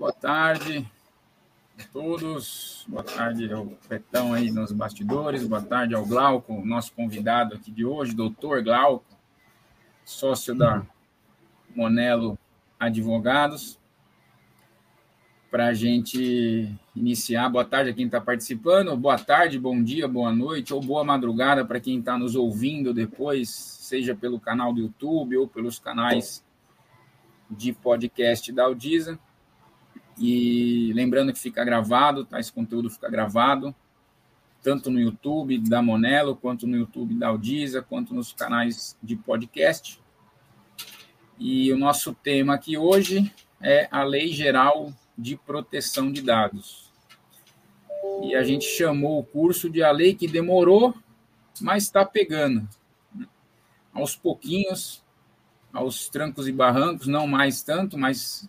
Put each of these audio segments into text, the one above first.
Boa tarde a todos. Boa tarde ao Petão aí nos bastidores. Boa tarde ao Glauco, nosso convidado aqui de hoje, doutor Glauco, sócio da Monelo Advogados. Para a gente iniciar, boa tarde a quem está participando, boa tarde, bom dia, boa noite ou boa madrugada para quem está nos ouvindo depois, seja pelo canal do YouTube ou pelos canais de podcast da Audisa. E lembrando que fica gravado, tá? Esse conteúdo fica gravado, tanto no YouTube da Monelo, quanto no YouTube da Audisa, quanto nos canais de podcast. E o nosso tema aqui hoje é a Lei Geral de Proteção de Dados. E a gente chamou o curso de A Lei que Demorou, mas está pegando. Aos pouquinhos, aos trancos e barrancos, não mais tanto, mas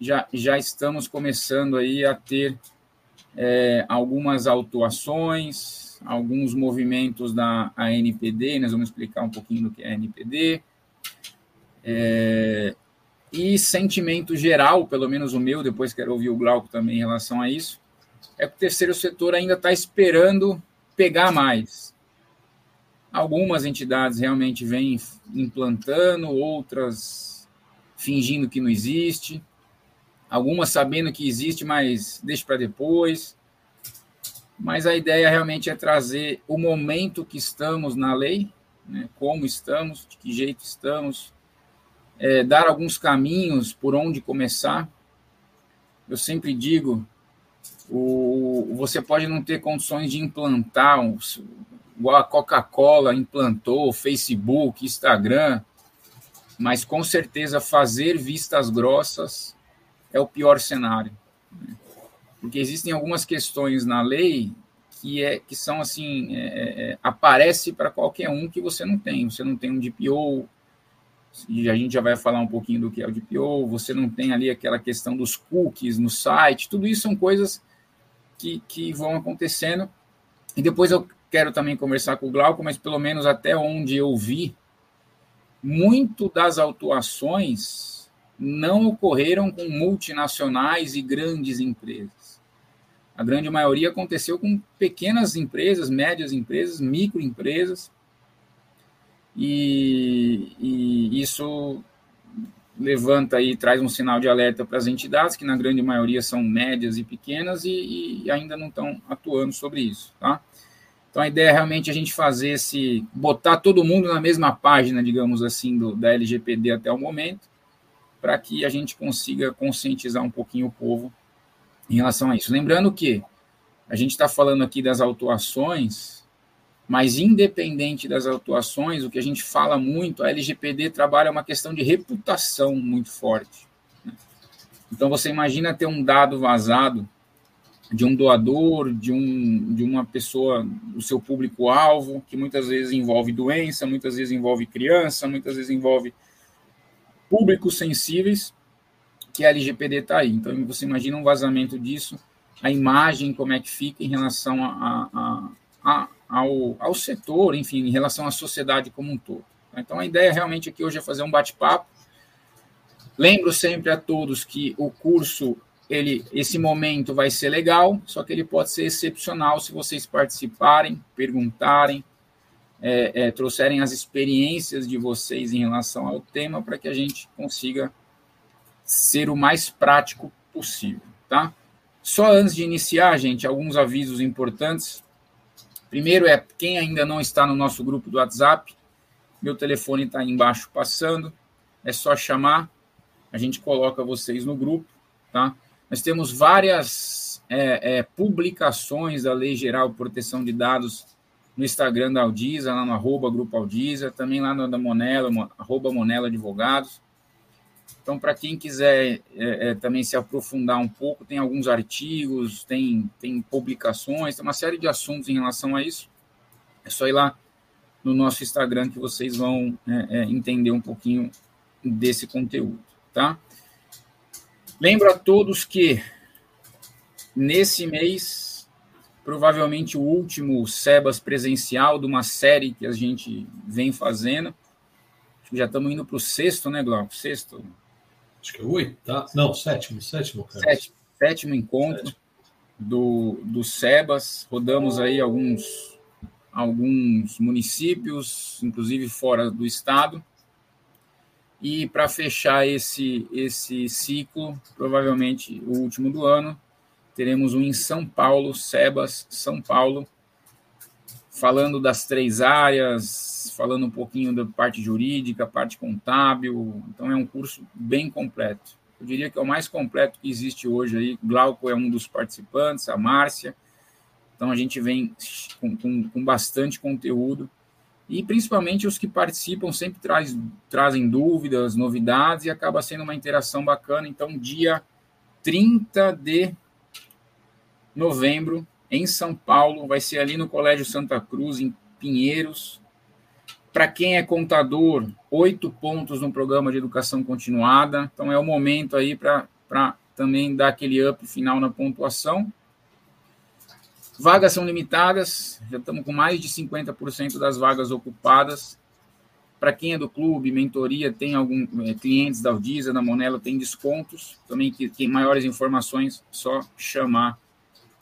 já, já estamos começando aí a ter é, algumas autuações, alguns movimentos da ANPD, nós vamos explicar um pouquinho do que é a ANPD, é, e sentimento geral, pelo menos o meu, depois quero ouvir o Glauco também em relação a isso, é que o terceiro setor ainda está esperando pegar mais. Algumas entidades realmente vêm implantando, outras fingindo que não existe algumas sabendo que existe, mas deixa para depois. Mas a ideia realmente é trazer o momento que estamos na lei, né, como estamos, de que jeito estamos, é, dar alguns caminhos por onde começar. Eu sempre digo, o, você pode não ter condições de implantar, igual a Coca-Cola implantou, Facebook, Instagram, mas com certeza fazer vistas grossas é o pior cenário. Né? Porque existem algumas questões na lei que, é, que são assim, é, é, é aparece para qualquer um que você não tem. Você não tem um DPO, e a gente já vai falar um pouquinho do que é o DPO, você não tem ali aquela questão dos cookies no site, tudo isso são coisas que, que vão acontecendo. E depois eu quero também conversar com o Glauco, mas pelo menos até onde eu vi, muito das autuações não ocorreram com multinacionais e grandes empresas. A grande maioria aconteceu com pequenas empresas, médias empresas, microempresas, e, e isso levanta e traz um sinal de alerta para as entidades, que na grande maioria são médias e pequenas e, e, ainda não estão atuando sobre isso, tá? Então a ideia é realmente a gente fazer esse, botar todo mundo na mesma página, digamos assim, do, da LGPD até o momento, para que a gente consiga conscientizar um pouquinho o povo em relação a isso. Lembrando que a gente está falando aqui das autuações, mas independente das autuações, o que a gente fala muito, a LGPD trabalha uma questão de reputação muito forte. Né? Então você imagina ter um dado vazado de um doador, de, um, de uma pessoa, do seu público-alvo, que muitas vezes envolve doença, muitas vezes envolve criança, muitas vezes envolve públicos sensíveis que a LGPD está aí. Então, você imagina um vazamento disso, a imagem, como é que fica em relação a, a, a, ao, ao setor, enfim, em relação à sociedade como um todo. Então, a ideia realmente aqui hoje é fazer um bate-papo. Lembro sempre a todos que o curso, ele, esse momento vai ser legal, só que ele pode ser excepcional se vocês participarem, perguntarem, é, é, trouxerem as experiências de vocês em relação ao tema para que a gente consiga ser o mais prático possível, tá? Só antes de iniciar, gente, alguns avisos importantes. Primeiro é quem ainda não está no nosso grupo do WhatsApp, meu telefone está aí embaixo passando, é só chamar, a gente coloca vocês no grupo, tá? Nós temos várias é, é, publicações da Lei Geral de Proteção de Dados no Instagram da Aldisa, lá no arroba Grupo Aldisa, também lá no da Monela, arroba Monela Advogados. Então, para quem quiser é, é, também se aprofundar um pouco, tem alguns artigos, tem, tem publicações, tem uma série de assuntos em relação a isso. É só ir lá no nosso Instagram que vocês vão é, é entender um pouquinho desse conteúdo, tá? Lembro a todos que nesse mês provavelmente o último Sebas presencial de uma série que a gente vem fazendo. Acho que já estamos indo para o sexto, né, Glauco? Sexto. acho que é oito, tá? Não, sétimo, sétimo, Sétimo, sétimo encontro sétimo. Do, do SEBAS. Rodamos aí alguns, alguns municípios, inclusive fora do estado. E para fechar esse, esse ciclo, provavelmente o último do ano, teremos um em São Paulo, SEBAS, São Paulo, falando das três áreas, falando um pouquinho da parte jurídica, parte contábil. Então, é um curso bem completo. Eu diria que é o mais completo que existe hoje aí. Glauco é um dos participantes, a Márcia. Então, a gente vem com, com, com bastante conteúdo. E, principalmente, os que participam sempre traz, trazem dúvidas, novidades, e acaba sendo uma interação bacana. Então, dia 30 de novembro, em São Paulo, vai ser ali no Colégio Santa Cruz, em Pinheiros. Para quem é contador, oito pontos no programa de educação continuada. Então é o momento aí para também dar aquele up final na pontuação. Vagas são limitadas, já estamos com mais de 50% das vagas ocupadas. Para quem é do clube, mentoria, tem algum é, clientes da Aldisa, da Monelo, tem descontos. Também que, que maiores informações, só chamar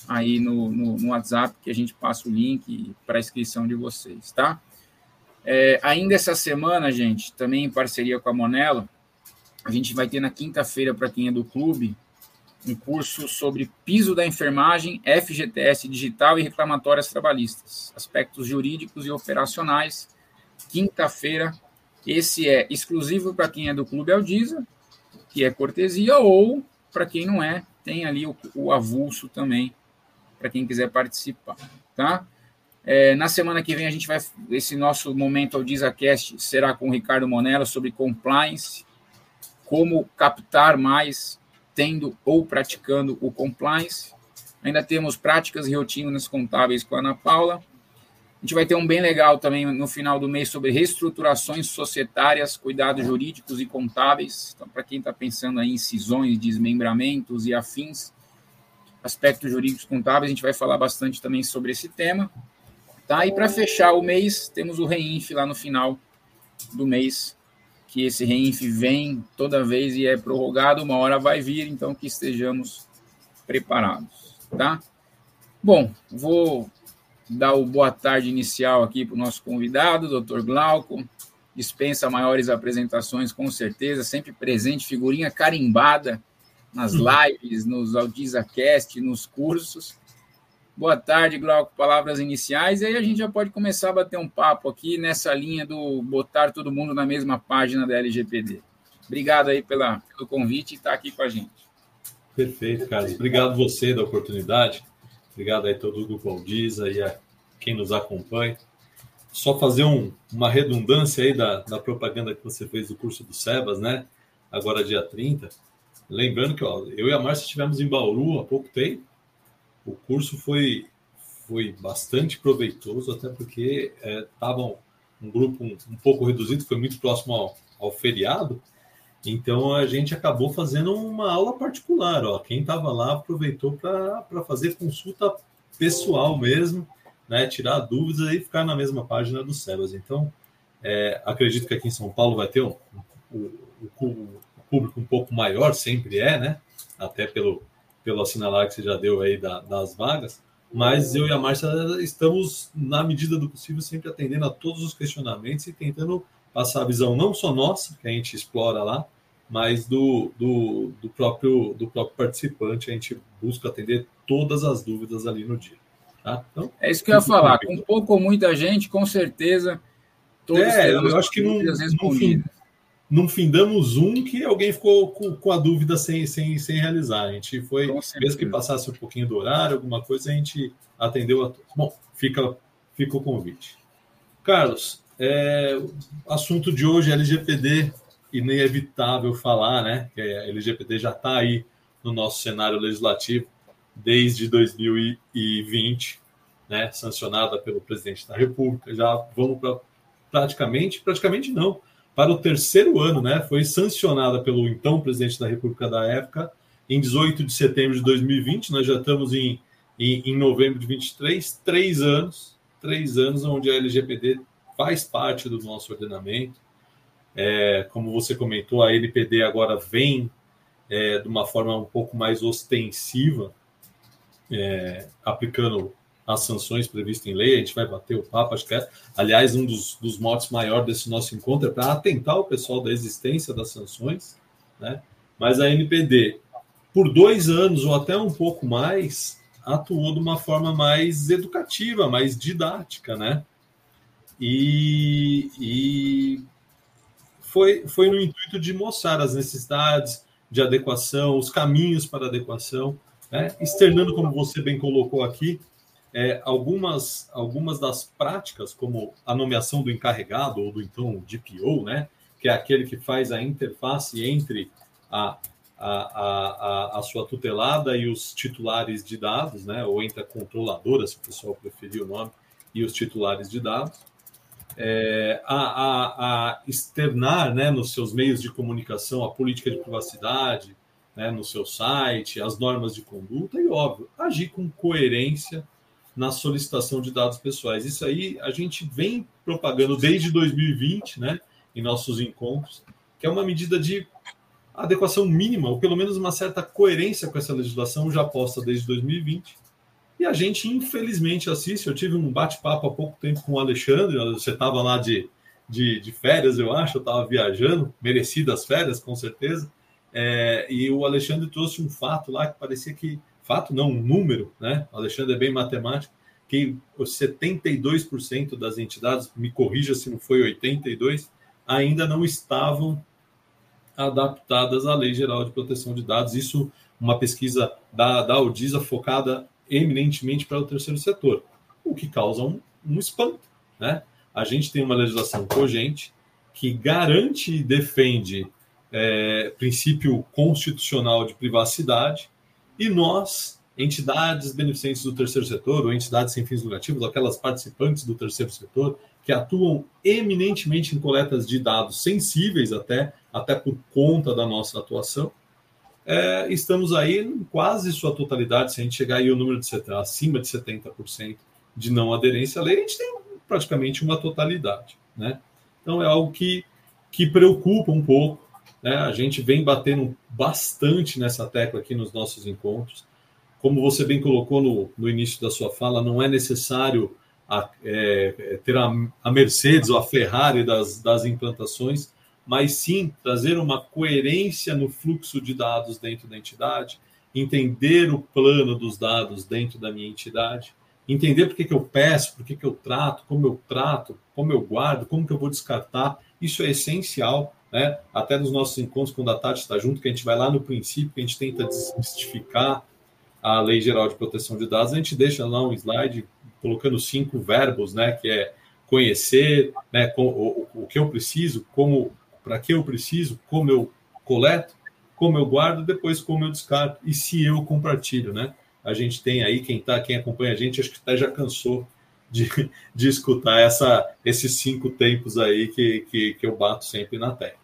aí no, no, no WhatsApp que a gente passa o link para a inscrição de vocês, tá? É, ainda essa semana, gente, também em parceria com a Monelo, a gente vai ter na quinta-feira, para quem é do clube, um curso sobre piso da enfermagem, FGTS digital e reclamatórias trabalhistas, aspectos jurídicos e operacionais. Quinta-feira, esse é exclusivo para quem é do Clube Aldisa, que é cortesia, ou para quem não é, tem ali o, o avulso também para quem quiser participar, tá? É, na semana que vem a gente vai esse nosso momento ao DisaCast será com o Ricardo Monella sobre compliance, como captar mais tendo ou praticando o compliance. Ainda temos práticas e rotinas contábeis com a Ana Paula. A gente vai ter um bem legal também no final do mês sobre reestruturações societárias, cuidados jurídicos e contábeis. Então, para quem está pensando em cisões, desmembramentos e afins, aspectos jurídicos contábeis, a gente vai falar bastante também sobre esse tema. Tá? E para fechar o mês, temos o REINF lá no final do mês, que esse REINF vem toda vez e é prorrogado, uma hora vai vir, então que estejamos preparados. Tá? Bom, vou dar o boa tarde inicial aqui para o nosso convidado, doutor Glauco. Dispensa maiores apresentações, com certeza, sempre presente, figurinha carimbada nas lives, nos AudizaCast, nos cursos. Boa tarde, Glauco. Palavras iniciais. E aí a gente já pode começar a bater um papo aqui nessa linha do botar todo mundo na mesma página da LGPD. Obrigado aí pela, pelo convite e estar tá aqui com a gente. Perfeito, Carlos. Obrigado você da oportunidade. Obrigado aí todo o grupo Aldiza e a quem nos acompanha. Só fazer um, uma redundância aí da, da propaganda que você fez do curso do Sebas, né? Agora dia 30 Lembrando que ó, eu e a Márcia estivemos em Bauru há pouco tempo. O curso foi, foi bastante proveitoso, até porque estava é, um grupo um, um, pouco reduzido, foi muito próximo ao, ao feriado. Então a gente acabou fazendo uma aula particular. Ó. Quem estava lá aproveitou para fazer consulta pessoal mesmo, né? tirar dúvidas e ficar na mesma página do Sebas. Então, é, acredito que aqui em São Paulo vai ter um, um, um, público um pouco maior, sempre é, né? Até pelo, pelo assinalar que você já deu aí da, das vagas. Mas eu e a Márcia estamos, na medida do possível, sempre atendendo a todos os questionamentos e tentando passar a visão não só nossa, que a gente explora lá, mas do, do, do, próprio, do próprio participante. A gente busca atender todas as dúvidas ali no dia. Tá? Então, é isso que eu ia falar. Com pouco ou muita gente, com certeza. Todos é, eu acho que não, no fim, não findamos um que alguém ficou com, com, a dúvida sem, sem, sem realizar. A gente foi, mesmo que passasse um pouquinho do horário, alguma coisa, a gente atendeu a todos. Bom, fica, fica o convite. Carlos, é, assunto de hoje é LGPD, inevitável falar, né? Que a LGPD já está aí no nosso cenário legislativo desde 2020, né? Sancionada pelo presidente da República. Já vamos para praticamente, praticamente não para o terceiro ano, né? Foi sancionada pelo então presidente da República da época em 18 de setembro de 2020. Nós já estamos em, em, em novembro de 23, três anos, três anos onde a LGPD faz parte do nosso ordenamento. É, como você comentou, a NPD agora vem é, de uma forma um pouco mais ostensiva, é, aplicando as sanções previstas em lei. A gente vai bater o papo, acho que é. Aliás, um dos, dos motes maiores desse nosso encontro é para atentar o pessoal da existência das sanções, né? Mas a NPD, por dois anos ou até um pouco mais, atuou de uma forma mais educativa, mais didática, né? E, e foi, foi no intuito de mostrar as necessidades de adequação, os caminhos para adequação, né? externando, como você bem colocou aqui, é, algumas, algumas das práticas, como a nomeação do encarregado ou do então DPO, né? que é aquele que faz a interface entre a, a, a, a, sua tutelada e os titulares de dados, né? ou entre a controladora, se o pessoal preferir o nome, e os titulares de dados é, a, a, a, externar né, nos seus meios de comunicação a política de privacidade, né, no seu site, as normas de conduta e, óbvio, agir com coerência na solicitação de dados pessoais. Isso aí a gente vem propagando desde 2020, né, em nossos encontros, que é uma medida de adequação mínima, ou pelo menos uma certa coerência com essa legislação já posta desde 2020 e a gente, infelizmente, assiste. Eu tive um bate-papo há pouco tempo com o Alexandre. Você estava lá de, de, de, férias, eu acho. Eu estava viajando, merecidas férias, com certeza. É, e o Alexandre trouxe um fato lá que parecia que. Fato não, um número, né? O Alexandre é bem matemático. Que os 72% das entidades, me corrija se não foi 82%, ainda não estavam adaptadas à Lei Geral de Proteção de Dados. Isso, uma pesquisa da, da Audisa focada eminentemente para o terceiro setor, o que causa um, um espanto. Né? A gente tem uma legislação cogente que garante e defende é, princípio constitucional de privacidade e nós, entidades beneficentes do terceiro setor ou entidades sem fins lucrativos, aquelas participantes do terceiro setor que atuam eminentemente em coletas de dados sensíveis até, até por conta da nossa atuação, é, estamos aí em quase sua totalidade, se a gente chegar aí o número de acima de 70% de não aderência à lei, a gente tem praticamente uma totalidade, né? Então é algo que, que preocupa um pouco, né? A gente vem batendo bastante nessa tecla aqui nos nossos encontros. Como você bem colocou no, no início da sua fala, não é necessário a, é, ter a, a Mercedes ou a Ferrari das, das implantações, mas sim trazer uma coerência no fluxo de dados dentro da entidade, entender o plano dos dados dentro da minha entidade, entender por que, que eu peço, por que, que eu trato, como eu trato, como eu guardo, como que eu vou descartar. Isso é essencial, né? Até nos nossos encontros, quando a Tati está junto, que a gente vai lá no princípio, que a gente tenta desmistificar a Lei Geral de Proteção de Dados, a gente deixa lá um slide colocando cinco verbos, né? Que é conhecer, né? O, o, o que eu preciso, como para que eu preciso, como eu coleto, como eu guardo, depois como eu descarto e se eu compartilho, né? A gente tem aí quem tá, quem acompanha a gente, acho que até já cansou de, de escutar essa, esses cinco tempos aí que, que, que eu bato sempre na tecla.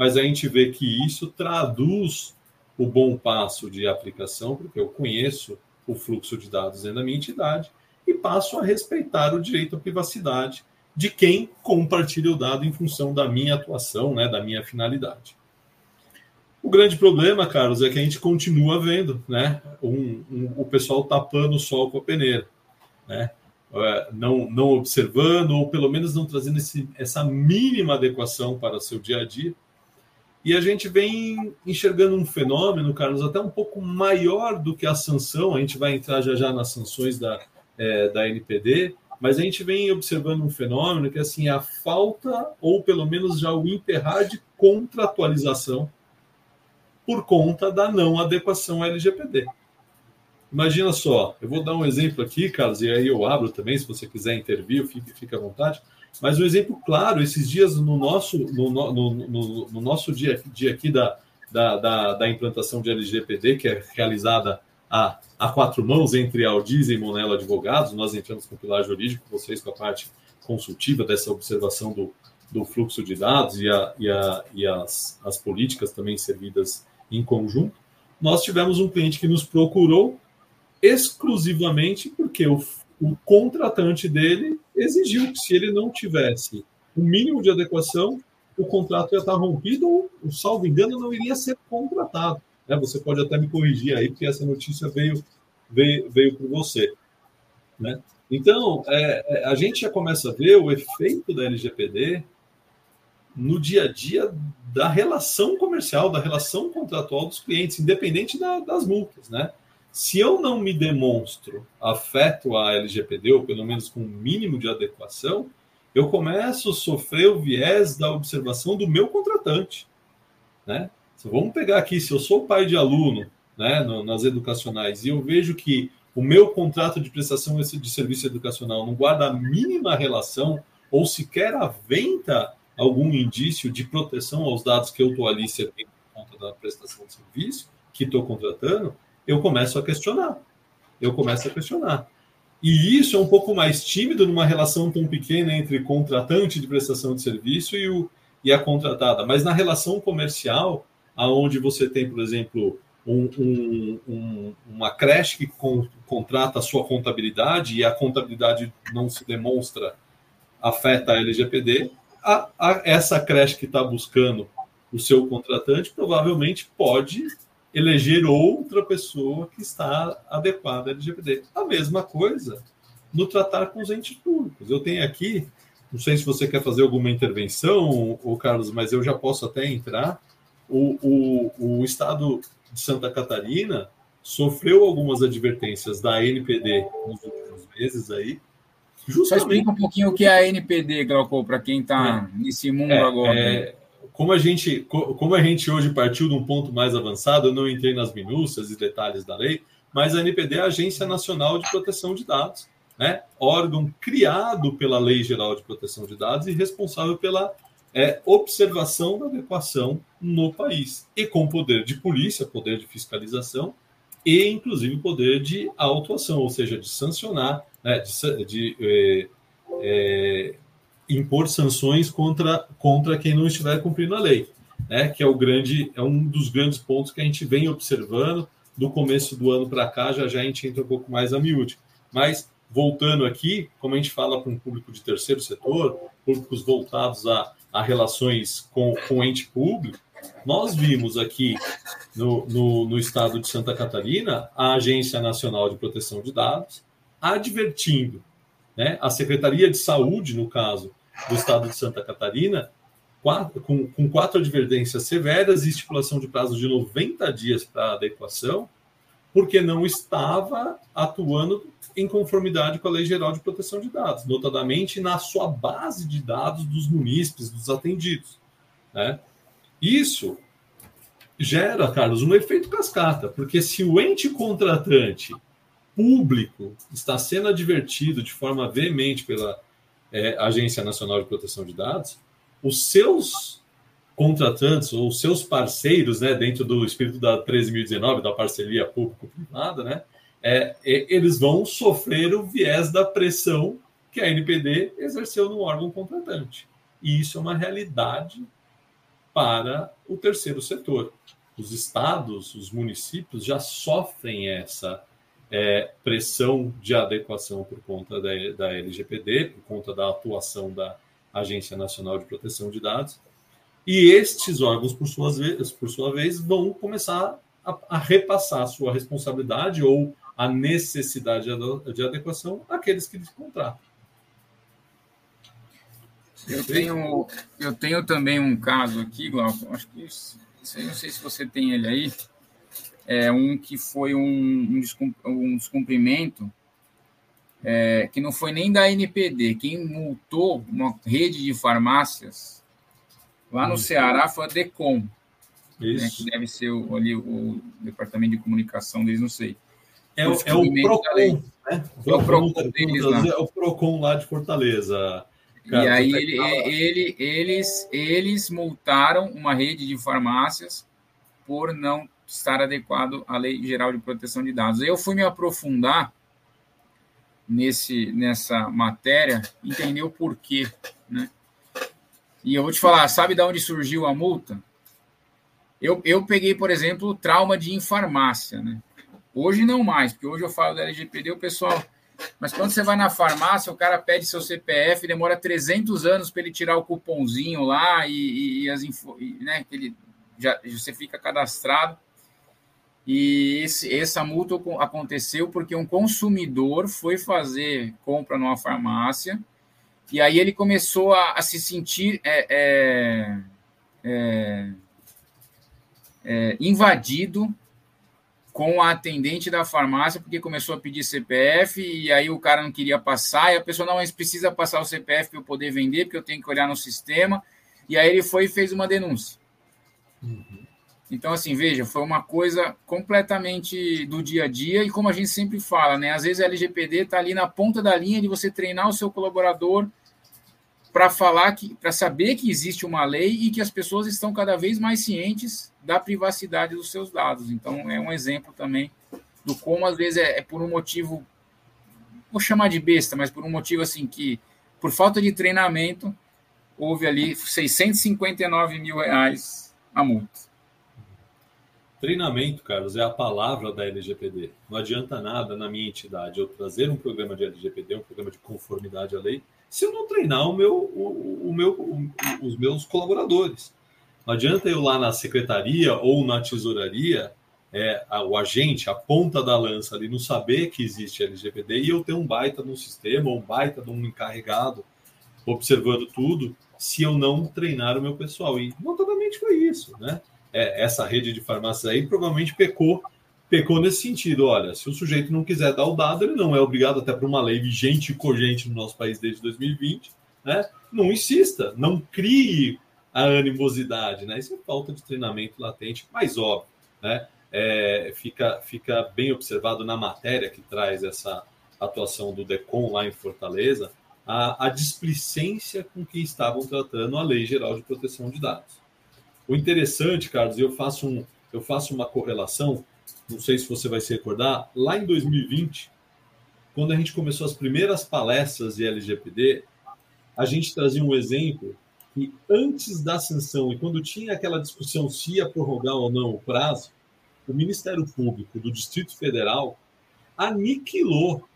Mas a gente vê que isso traduz o bom passo de aplicação, porque eu conheço o fluxo de dados dentro da minha entidade e passo a respeitar o direito à privacidade de quem compartilha o dado em função da minha atuação, né, da minha finalidade. O grande problema, Carlos, é que a gente continua vendo né, um, um, o pessoal tapando o sol com a peneira, né, é, não, não observando, ou pelo menos não trazendo esse, essa mínima adequação para o seu dia a dia. E a gente vem enxergando um fenômeno, Carlos, até um pouco maior do que a sanção. A gente vai entrar já já nas sanções da, é, da NPD, mas a gente vem observando um fenômeno que assim a falta ou pelo menos já o enterrar de contratualização por conta da não adequação LGPD. Imagina só, eu vou dar um exemplo aqui, Carlos, e aí eu abro também, se você quiser intervir, fique, fique à vontade. Mas um exemplo claro, esses dias no nosso, no, no, no, no nosso dia, dia aqui da, da, da, da implantação de LGPD, que é realizada a, a quatro mãos entre Aldiz e Monelo Advogados. Nós entramos com o pilar jurídico, vocês com a parte consultiva dessa observação do, do fluxo de dados e, a, e, a, e as, as políticas também servidas em conjunto. Nós tivemos um cliente que nos procurou exclusivamente porque o, o contratante dele exigiu que se ele não tivesse o mínimo de adequação, o contrato ia estar rompido ou, salvo engano, não iria ser contratado. Né? Você pode até me corrigir aí, porque essa notícia veio, veio, veio por você. Né? Então, é, é a gente já começa a ver o efeito da LGPD no dia a dia da relação comercial, da relação contratual dos clientes, independente da, das multas, né? Se eu não me demonstro afeto à LGPD, ou pelo menos com um mínimo de adequação, eu começo a sofrer o viés da observação do meu contratante, né? Vamos pegar aqui, se eu sou pai de aluno, né, nas educacionais, e eu vejo que o meu contrato de prestação de serviço educacional não guarda a mínima relação ou sequer aventa algum indício de proteção aos dados que eu estou ali servindo por conta da prestação de serviço que estou contratando, eu começo a questionar. Eu começo a questionar. E isso é um pouco mais tímido numa relação tão pequena entre contratante de prestação de serviço e, o, e a contratada. Mas na relação comercial, aonde você tem, por exemplo, um, um, um, uma creche que con, contrata a sua contabilidade e a contabilidade não se demonstra afeta a LGPD, a, a, essa creche que está buscando o seu contratante provavelmente pode eleger outra pessoa que está adequada à LGPD. A mesma coisa no tratar com os entes públicos. Eu tenho aqui, não sei se você quer fazer alguma intervenção, o Carlos, mas eu já posso até entrar. O, o, o Estado de Santa Catarina sofreu algumas advertências da NPD nos últimos meses aí, Justamente. Só explica um pouquinho o que é a NPD, Glauco, para quem está é, nesse mundo é, agora. É, como, a gente, como a gente hoje partiu de um ponto mais avançado, eu não entrei nas minúcias e detalhes da lei, mas a NPD é a Agência Nacional de Proteção de Dados, né? órgão criado pela Lei Geral de Proteção de Dados e responsável pela é, observação da adequação no país, e com poder de polícia, poder de fiscalização e, inclusive, poder de autuação, ou seja, de sancionar né, de, de é, é, impor sanções contra, contra quem não estiver cumprindo a lei, né, que é o grande é um dos grandes pontos que a gente vem observando. Do começo do ano para cá, já já a gente entra um pouco mais a miúde. Mas voltando aqui, como a gente fala para um público de terceiro setor, públicos voltados a, a relações com, com ente público, nós vimos aqui no, no, no, estado de Santa Catarina a Agência Nacional de Proteção de Dados, advertindo né, a Secretaria de Saúde, no caso do Estado de Santa Catarina, com, com quatro advertências severas e estipulação de prazo de 90 dias para adequação, porque não estava atuando em conformidade com a Lei Geral de Proteção de Dados, notadamente na sua base de dados dos munícipes, dos atendidos. Né? Isso gera, Carlos, um efeito cascata, porque se o ente contratante público está sendo advertido de forma veemente pela é, Agência Nacional de Proteção de Dados, os seus contratantes ou os seus parceiros, né, dentro do espírito da 13.019, da parceria público-privada, né, é, eles vão sofrer o viés da pressão que a NPD exerceu no órgão contratante. E isso é uma realidade para o terceiro setor. Os estados, os municípios já sofrem essa é, pressão de adequação por conta da, da LGPD, por conta da atuação da Agência Nacional de Proteção de Dados. E estes órgãos, por, suas por sua vez, vão começar a, a repassar a sua responsabilidade ou a necessidade de adequação àqueles que lhes contratam. Eu tenho, eu tenho também um caso aqui, Glauco, acho que não sei se você tem ele aí, é, um que foi um, um descumprimento é, que não foi nem da NPD. Quem multou uma rede de farmácias lá no Ceará foi a DECOM, né, que deve ser o, ali o departamento de comunicação deles, não sei. É, o, é o PROCON, né? É o PROCON, deles lá. É o PROCON lá de Fortaleza. Cara, e aí ele, ele, eles, eles multaram uma rede de farmácias por não estar adequado à Lei Geral de Proteção de Dados. Eu fui me aprofundar nesse, nessa matéria, entender o porquê, né? E eu vou te falar, sabe de onde surgiu a multa? Eu, eu peguei, por exemplo, trauma de farmácia, né? Hoje não mais, porque hoje eu falo da LGPD, o pessoal Mas quando você vai na farmácia, o cara pede seu CPF, demora 300 anos para ele tirar o cupomzinho lá e, e, e as info, e, né, ele já você fica cadastrado. E esse, essa multa aconteceu porque um consumidor foi fazer compra numa farmácia e aí ele começou a, a se sentir é, é, é, é invadido com a atendente da farmácia, porque começou a pedir CPF, e aí o cara não queria passar, e a pessoa não, mas precisa passar o CPF para eu poder vender, porque eu tenho que olhar no sistema, e aí ele foi e fez uma denúncia. Uhum. Então, assim, veja, foi uma coisa completamente do dia a dia, e como a gente sempre fala, né? Às vezes a LGPD está ali na ponta da linha de você treinar o seu colaborador para falar que, para saber que existe uma lei e que as pessoas estão cada vez mais cientes da privacidade dos seus dados. Então, é um exemplo também do como, às vezes, é, é por um motivo, vou chamar de besta, mas por um motivo assim que, por falta de treinamento, houve ali 659 mil reais a multa. Treinamento, Carlos, é a palavra da LGPD. Não adianta nada na minha entidade eu trazer um programa de LGPD, um programa de conformidade à lei, se eu não treinar o meu, o, o meu, o, os meus colaboradores. Não adianta eu lá na secretaria ou na tesouraria, é, a, o agente, a ponta da lança ali, não saber que existe LGPD e eu ter um baita no sistema ou um baita de um encarregado observando tudo, se eu não treinar o meu pessoal. E notadamente foi isso, né? É, essa rede de farmácias aí provavelmente pecou pecou nesse sentido. Olha, se o sujeito não quiser dar o dado, ele não é obrigado, até por uma lei vigente e cogente no nosso país desde 2020, né? Não insista, não crie a animosidade, né? Isso é falta de treinamento latente, mais óbvio, né? É, fica, fica bem observado na matéria que traz essa atuação do DECOM lá em Fortaleza, a, a displicência com que estavam tratando a Lei Geral de Proteção de Dados. O interessante, Carlos, eu faço, um, eu faço uma correlação não sei se você vai se recordar, lá em 2020, quando a gente começou as primeiras palestras de LGPD, a gente trazia um exemplo que antes da sanção e quando tinha aquela discussão se ia prorrogar ou não o prazo, o Ministério Público do Distrito Federal aniquilou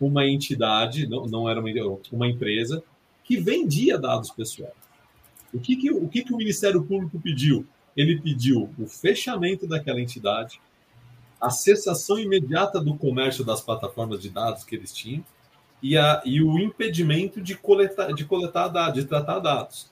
uma entidade, não, não era uma, uma empresa, que vendia dados pessoais. O que, que, o que, que o Ministério Público pediu? Ele pediu o fechamento daquela entidade, a cessação imediata do comércio das plataformas de dados que eles tinham e, a, e o impedimento de coletar, de coletar dados, de tratar dados.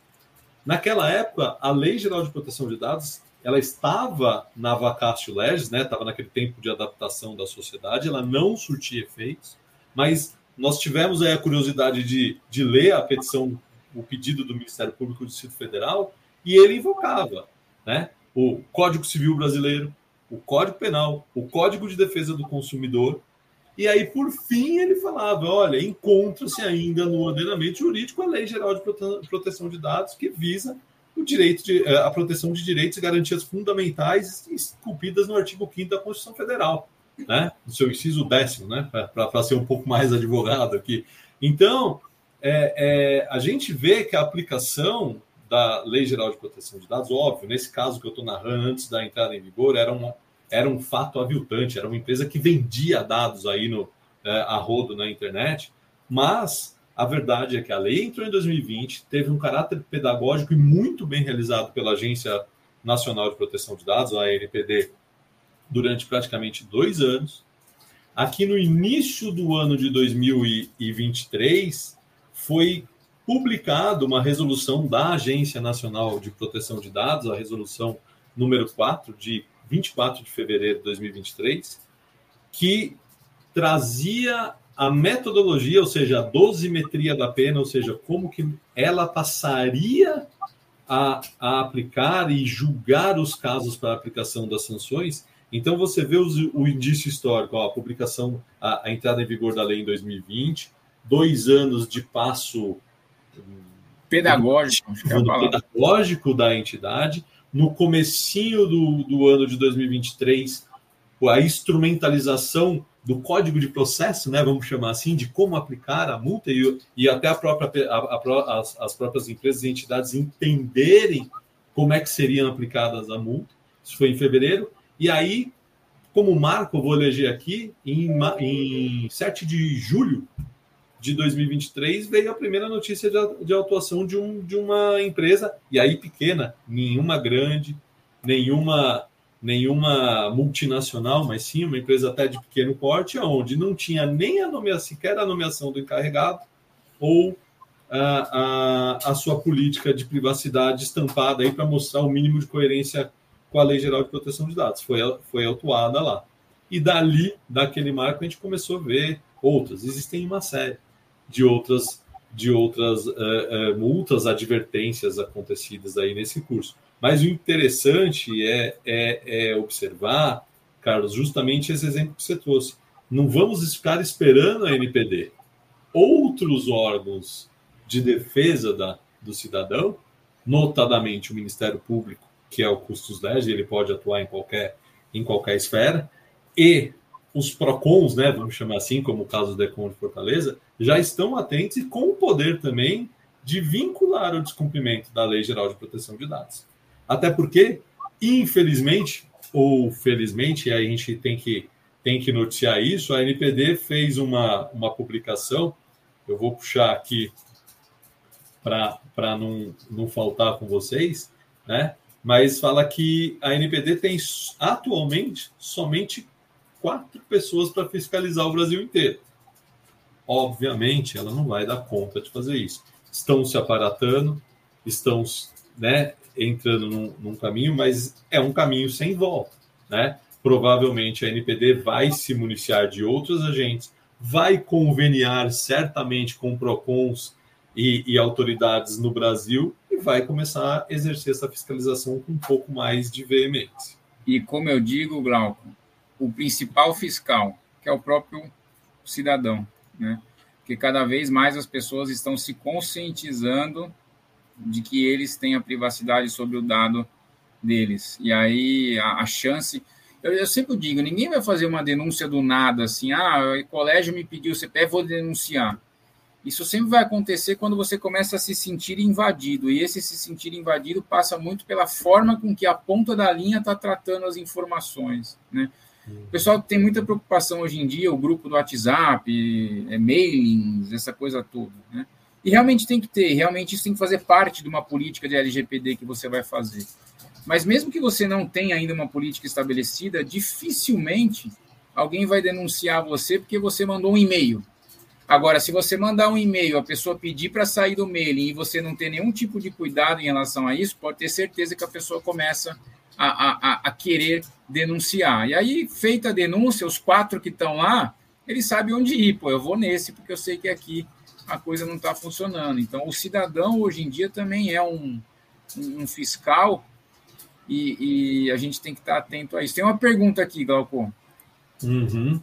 Naquela época, a Lei Geral de Proteção de Dados ela estava na vacatio legis, né? Estava naquele tempo de adaptação da sociedade, ela não surtia efeitos, mas nós tivemos aí a curiosidade de, de ler a petição, o pedido do Ministério Público do Distrito Federal, e ele invocava, né? O Código Civil Brasileiro, o Código Penal, o Código de Defesa do Consumidor. E aí, por fim, ele falava: olha, encontra-se ainda no ordenamento jurídico a Lei Geral de Proteção de Dados, que visa o direito de, eh, a proteção de direitos e garantias fundamentais esculpidas no artigo 5 da Constituição Federal, né? no seu inciso décimo, né? para ser um pouco mais advogado aqui. Então, é, é, a gente vê que a aplicação da Lei Geral de Proteção de Dados, óbvio, nesse caso que eu estou narrando antes da entrada em vigor, era, uma, era um fato aviltante, era uma empresa que vendia dados aí no, é, a rodo na internet, mas a verdade é que a lei entrou em 2020, teve um caráter pedagógico e muito bem realizado pela Agência Nacional de Proteção de Dados, a ANPD, durante praticamente dois anos. Aqui no início do ano de 2023, foi publicado uma resolução da Agência Nacional de Proteção de Dados, a resolução número 4, de 24 de fevereiro de 2023, que trazia a metodologia, ou seja, a dosimetria da pena, ou seja, como que ela passaria a, a aplicar e julgar os casos para aplicação das sanções. Então, você vê os, o indício histórico, ó, a publicação, a, a entrada em vigor da lei em 2020, dois anos de passo pedagógico, é pedagógico da entidade. No comecinho do, do ano de 2023, a instrumentalização do código de processo, né, vamos chamar assim, de como aplicar a multa e, e até a própria, a, a, as, as próprias empresas e entidades entenderem como é que seriam aplicadas a multa. Isso foi em fevereiro. E aí como marco, eu vou eleger aqui, em, em 7 de julho de 2023, veio a primeira notícia de, de atuação de, um, de uma empresa, e aí pequena, nenhuma grande, nenhuma nenhuma multinacional, mas sim uma empresa até de pequeno porte, onde não tinha nem a nomeação, sequer a nomeação do encarregado ou a, a, a sua política de privacidade estampada aí para mostrar o mínimo de coerência com a Lei Geral de Proteção de Dados. Foi, foi autuada lá. E dali, daquele marco, a gente começou a ver outras. Existem uma série de outras de outras uh, uh, multas, advertências acontecidas aí nesse curso. Mas o interessante é, é, é, observar, Carlos, justamente esse exemplo que você trouxe. Não vamos ficar esperando a NPD. Outros órgãos de defesa da, do cidadão, notadamente o Ministério Público, que é o Custos Lege, ele pode atuar em qualquer, em qualquer esfera, e os PROCONs, né, vamos chamar assim, como o caso do DECON de Fortaleza, já estão atentos e com o poder também de vincular o descumprimento da Lei Geral de Proteção de Dados. Até porque, infelizmente, ou felizmente, a gente tem que, tem que noticiar isso, a NPD fez uma, uma publicação, eu vou puxar aqui para não, não faltar com vocês, né? mas fala que a NPD tem atualmente somente quatro pessoas para fiscalizar o Brasil inteiro. Obviamente, ela não vai dar conta de fazer isso. Estão se aparatando, estão né, entrando num, num caminho, mas é um caminho sem volta. Né? Provavelmente a NPD vai se municiar de outros agentes, vai conveniar certamente com PROCONs e, e, autoridades no Brasil e vai começar a exercer essa fiscalização com um pouco mais de veemência. E como eu digo, Glauco, o principal fiscal, que é o próprio cidadão, né? Porque cada vez mais as pessoas estão se conscientizando de que eles têm a privacidade sobre o dado deles. E aí a, a chance. Eu, eu, sempre digo: ninguém vai fazer uma denúncia do nada, assim, ah, o colégio me pediu o CPF, vou denunciar. Isso sempre vai acontecer quando você começa a se sentir invadido. E esse se sentir invadido passa muito pela forma com que a ponta da linha está tratando as informações. Né? O pessoal tem muita preocupação hoje em dia, o grupo do WhatsApp, é, mailings, essa coisa toda. Né? E realmente tem que ter, realmente isso tem que fazer parte de uma política de LGPD que você vai fazer. Mas mesmo que você não tenha ainda uma política estabelecida, dificilmente alguém vai denunciar você porque você mandou um e-mail. Agora, se você mandar um e-mail, a pessoa pedir para sair do mailing e você não ter nenhum tipo de cuidado em relação a isso, pode ter certeza que a pessoa começa a, a, a querer denunciar. E aí, feita a denúncia, os quatro que estão lá, eles sabem onde ir. Pô, eu vou nesse porque eu sei que aqui a coisa não está funcionando. Então, o cidadão hoje em dia também é um, um fiscal e, e, a gente tem que estar atento a isso. Tem uma pergunta aqui, Glauco. Uhum.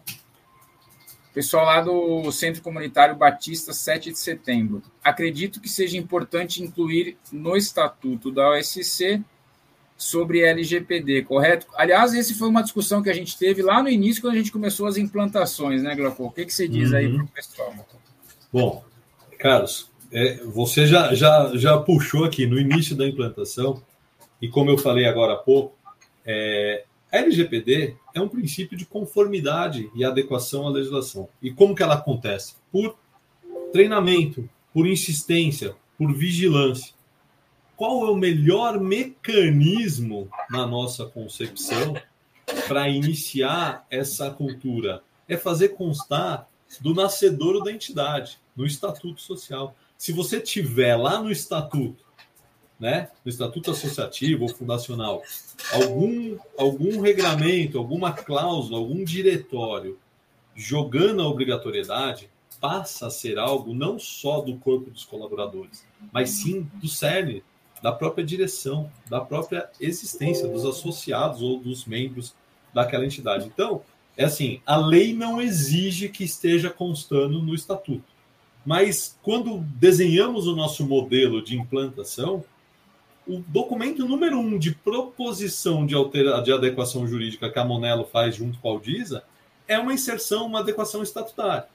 Pessoal lá do Centro Comunitário Batista, 7 de setembro. Acredito que seja importante incluir no estatuto da OSC sobre LGPD, correto? Aliás, esse foi uma discussão que a gente teve lá no início, quando a gente começou as implantações, né, Glauco? O que, que você diz uhum. aí para o pessoal? Bom, Carlos, é, você já, já, já puxou aqui no início da implantação, e como eu falei agora há pouco, é, a LGPD é um princípio de conformidade e adequação à legislação. E como que ela acontece? Por treinamento, por insistência, por vigilância. Qual é o melhor mecanismo na nossa concepção para iniciar essa cultura? É fazer constar do nascedouro da entidade, no estatuto social. Se você tiver lá no estatuto né, no estatuto associativo ou fundacional, algum, algum regramento, alguma cláusula, algum diretório jogando a obrigatoriedade, passa a ser algo não só do corpo dos colaboradores, mas sim do CERN, da própria direção, da própria existência dos associados ou dos membros daquela entidade. Então, é assim, a lei não exige que esteja constando no estatuto. Mas quando desenhamos o nosso modelo de implantação, o documento número um de proposição de, altera, de adequação jurídica que a Monelo faz junto com a Aldisa é uma inserção, uma adequação estatutária.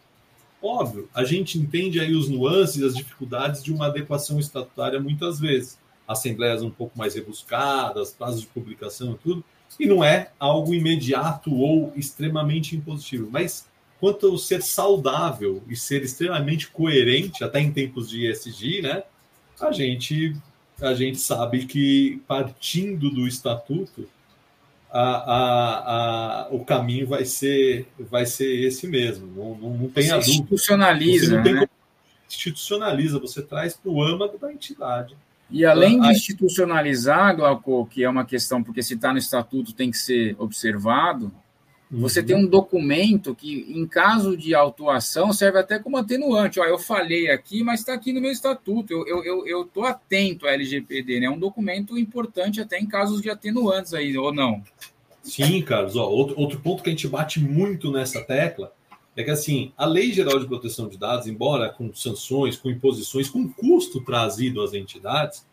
Óbvio, a gente entende aí os nuances, as dificuldades de uma adequação estatutária muitas vezes. Assembleias um pouco mais rebuscadas, prazos de publicação e tudo, E não é algo imediato ou extremamente impositivo, mas quanto ao ser saudável e ser extremamente coerente, até em tempos de ESG, né? A gente, a gente sabe que partindo do estatuto, a, a, a, o caminho vai ser, vai ser esse mesmo. Não, não, não tem você a dúvida. Institucionaliza. Você não tem né? institucionaliza, você traz para o âmago da entidade. E além de institucionalizar, Glauco, que é uma questão, porque se está no estatuto tem que ser observado, uhum. você tem um documento que, em caso de autuação, serve até como atenuante. Ó, eu falei aqui, mas está aqui no meu estatuto. Eu estou eu, eu, atento à LGPD, né? É um documento importante até em casos de atenuantes aí, ou não? Sim, Carlos. Ó, outro, outro ponto que a gente bate muito nessa tecla é que assim, a Lei Geral de Proteção de Dados, embora com sanções, com imposições, com custo trazido às entidades,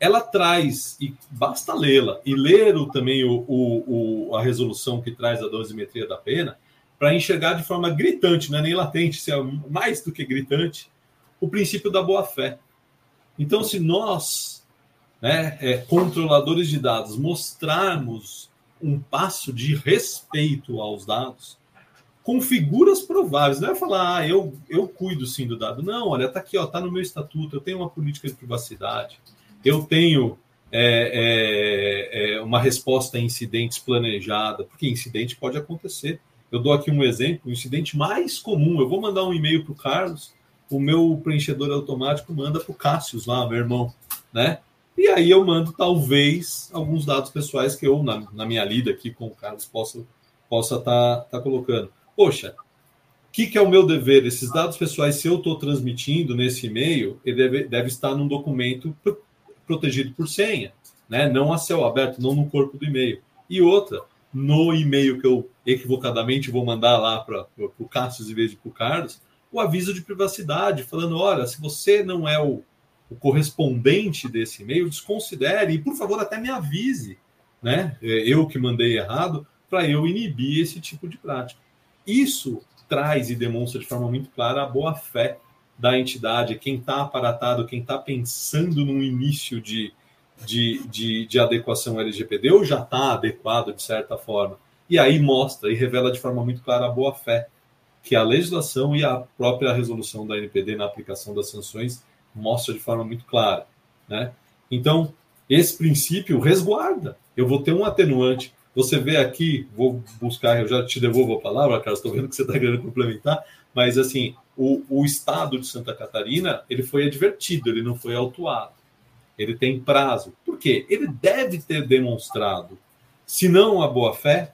ela traz, e basta lê-la, e ler o, também o, o, o, a resolução que traz a dosimetria da pena, para enxergar de forma gritante, não é nem latente, se é mais do que gritante, o princípio da boa-fé. Então, se nós, né, é, controladores de dados, mostrarmos um passo de respeito aos dados, com figuras prováveis. Não é falar, ah, eu, eu cuido sim do dado. Não, olha, está aqui, ó, está no meu estatuto, eu tenho uma política de privacidade, eu tenho é, é, é, uma resposta a incidentes planejada, porque incidente pode acontecer. Eu dou aqui um exemplo, o incidente mais comum. Eu vou mandar um e-mail para o Carlos, o meu preenchedor automático manda para o Cássio lá, meu irmão, né? E aí eu mando, talvez, alguns dados pessoais que eu, na, na minha lida aqui com o Carlos, possa estar possa tá, tá colocando poxa, o que, que, é o meu dever? Esses dados pessoais, se eu estou transmitindo nesse e-mail, ele deve, deve estar num documento protegido por senha, né? não a céu aberto, não no corpo do e-mail. E outra, no e-mail que eu equivocadamente vou mandar lá para o Cassius em vez de para o Carlos, o aviso de privacidade, falando: olha, se você não é o, o correspondente desse e-mail, desconsidere e, por favor, até me avise, né? É, eu que mandei errado, para eu inibir esse tipo de prática. Isso traz e demonstra de forma muito clara a boa fé da entidade, quem está aparatado, quem está pensando num início de, de, de, de adequação LGPD ou já está adequado de certa forma. E aí mostra e revela de forma muito clara a boa fé que a legislação e a própria resolução da NPD na aplicação das sanções mostra de forma muito clara. Né? Então, esse princípio resguarda. Eu vou ter um atenuante você vê aqui, vou buscar, eu já te devolvo a palavra, Carlos, estou vendo que você está querendo complementar, mas assim, o, o estado de Santa Catarina, ele foi advertido, ele não foi autuado. Ele tem prazo. Por quê? Ele deve ter demonstrado, se não a boa-fé,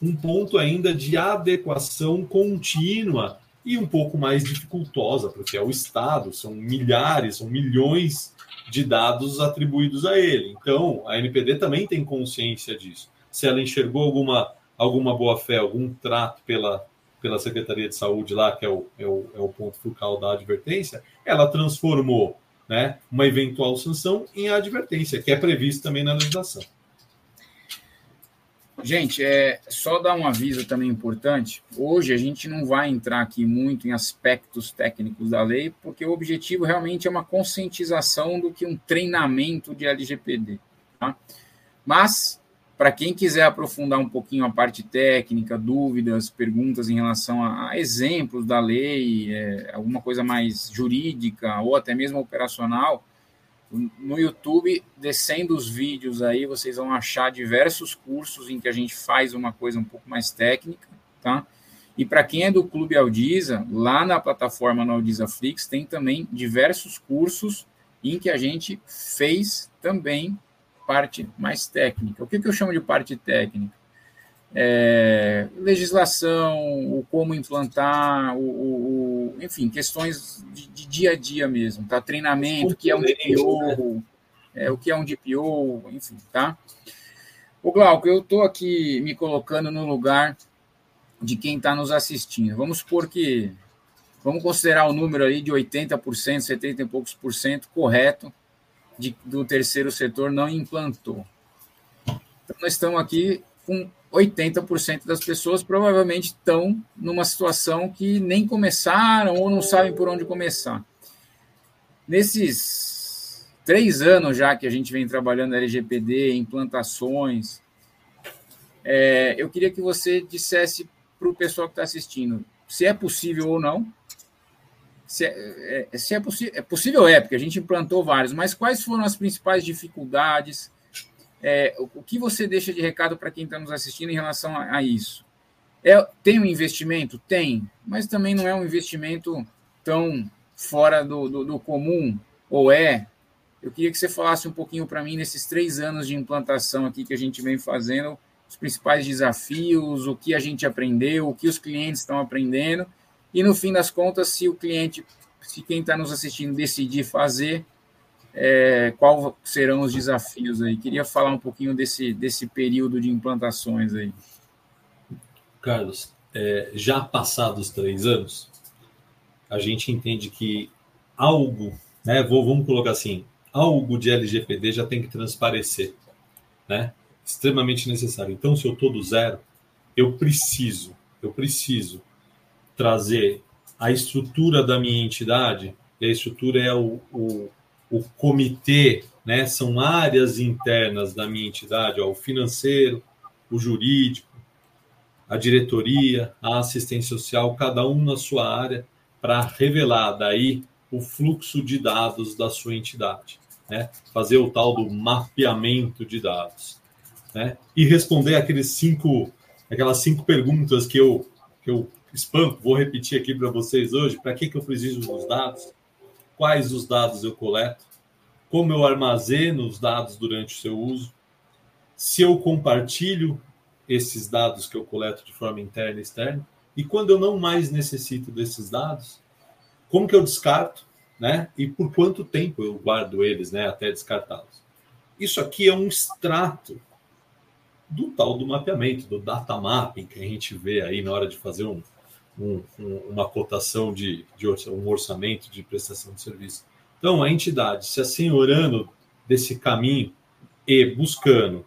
um ponto ainda de adequação contínua e um pouco mais dificultosa, porque é o Estado, são milhares, são milhões de dados atribuídos a ele. Então, a NPD também tem consciência disso se ela enxergou alguma, alguma boa-fé, algum trato pela, pela Secretaria de Saúde lá, que é o, é o, é o ponto focal da advertência, ela transformou né, uma eventual sanção em advertência, que é previsto também na legislação. Gente, é só dar um aviso também importante. Hoje a gente não vai entrar aqui muito em aspectos técnicos da lei, porque o objetivo realmente é uma conscientização do que um treinamento de LGPD. Tá? Mas para quem quiser aprofundar um pouquinho a parte técnica, dúvidas, perguntas em relação a, a exemplos da lei, é, alguma coisa mais jurídica ou até mesmo operacional, no YouTube, descendo os vídeos aí, vocês vão achar diversos cursos em que a gente faz uma coisa um pouco mais técnica, tá? E para quem é do Clube Aldiza, lá na plataforma no Aldiza Flix, tem também diversos cursos em que a gente fez também parte mais técnica. O que, que eu chamo de parte técnica? É, legislação, o como implantar, o, o, enfim, questões de, de, dia a dia mesmo, tá? Treinamento, o que é um DPO, é, o que é um DPO, enfim, tá? O Glauco, eu estou aqui me colocando no lugar de quem está nos assistindo. Vamos supor que, vamos considerar o número aí de 80%, 70 e poucos por cento correto, de, do terceiro setor não implantou. Então, nós estamos aqui com 80% das pessoas provavelmente estão numa situação que nem começaram ou não sabem por onde começar. Nesses três anos já que a gente vem trabalhando LGPD, implantações, É, eu queria que você dissesse para o pessoal que está assistindo se é possível ou não. Se é, é, se é, é possível, é, porque a gente implantou vários, mas quais foram as principais dificuldades? É, o, o, que você deixa de recado para quem está nos assistindo em relação a, a isso? É, tem um investimento? Tem, mas também não é um investimento tão fora do, do, do comum, ou é? Eu queria que você falasse um pouquinho para mim nesses três anos de implantação aqui que a gente vem fazendo, os principais desafios, o que a gente aprendeu, o que os clientes estão aprendendo, e no fim das contas, se o cliente, se quem está nos assistindo decidir fazer, é, quais serão os desafios aí? Queria falar um pouquinho desse, desse período de implantações aí. Carlos, é, já passados três anos, a gente entende que algo, né, vou, vamos colocar assim, algo de LGPD já tem que transparecer, né? Extremamente necessário. Então, se eu estou do zero, eu preciso, eu preciso trazer a estrutura da minha entidade, e a estrutura é o, o, o comitê, né? São áreas internas da minha entidade, ó, o financeiro, o jurídico, a diretoria, a assistência social, cada um na sua área, para revelar daí o fluxo de dados da sua entidade, né? Fazer o tal do mapeamento de dados, né? E responder aqueles cinco, aquelas cinco perguntas que eu que eu espanco, vou repetir aqui para vocês hoje. Para que que eu preciso dos dados? Quais os dados eu coleto? Como eu armazeno os dados durante o seu uso? Se eu compartilho esses dados que eu coleto de forma interna e externa? E quando eu não mais necessito desses dados, como que eu descarto, né? E por quanto tempo eu guardo eles, né, até descartá-los? Isso aqui é um extrato do tal do mapeamento, do data mapping que a gente vê aí na hora de fazer um, um, uma cotação de, de um orçamento de prestação de serviço. Então, a entidade se assenhorando desse caminho e buscando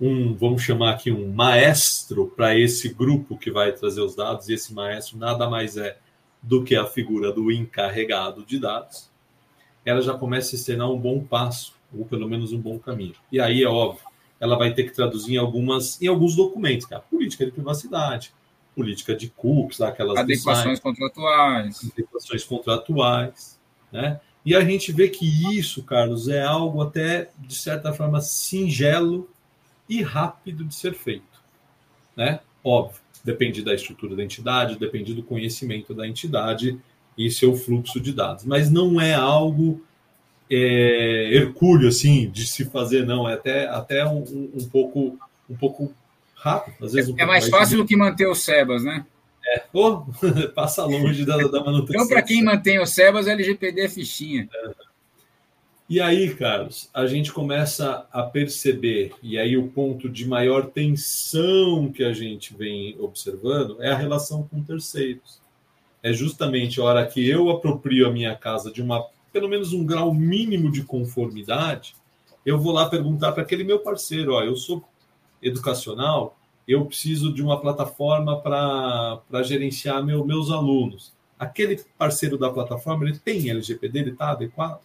um, vamos chamar aqui, um maestro para esse grupo que vai trazer os dados, e esse maestro nada mais é do que a figura do encarregado de dados, ela já começa a externar um bom passo, ou pelo menos um bom caminho. E aí é óbvio, ela vai ter que traduzir em, algumas, em alguns documentos, que é política de privacidade, política de cookies, aquelas adequações contratuais, adequações contratuais, né? E a gente vê que isso, Carlos, é algo até de certa forma singelo e rápido de ser feito. Né? Óbvio, depende da estrutura da entidade, depende do conhecimento da entidade e seu fluxo de dados. Mas não é algo é, hercúleo assim de se fazer, não. É até, até um, um pouco um pouco rápido. Às vezes um é mais fácil do que manter os SEBAS, né? É, oh, passa longe da, da manutenção. Então, para quem mantém os SEBAS, LGPD é fichinha. É. E aí, Carlos, a gente começa a perceber, e aí o ponto de maior tensão que a gente vem observando é a relação com terceiros. É justamente a hora que eu aproprio a minha casa de uma, pelo menos um grau mínimo de conformidade, eu vou lá perguntar para aquele meu parceiro, ó, eu sou educacional, eu preciso de uma plataforma para gerenciar meu, meus alunos. Aquele parceiro da plataforma, ele tem LGPD, ele está adequado?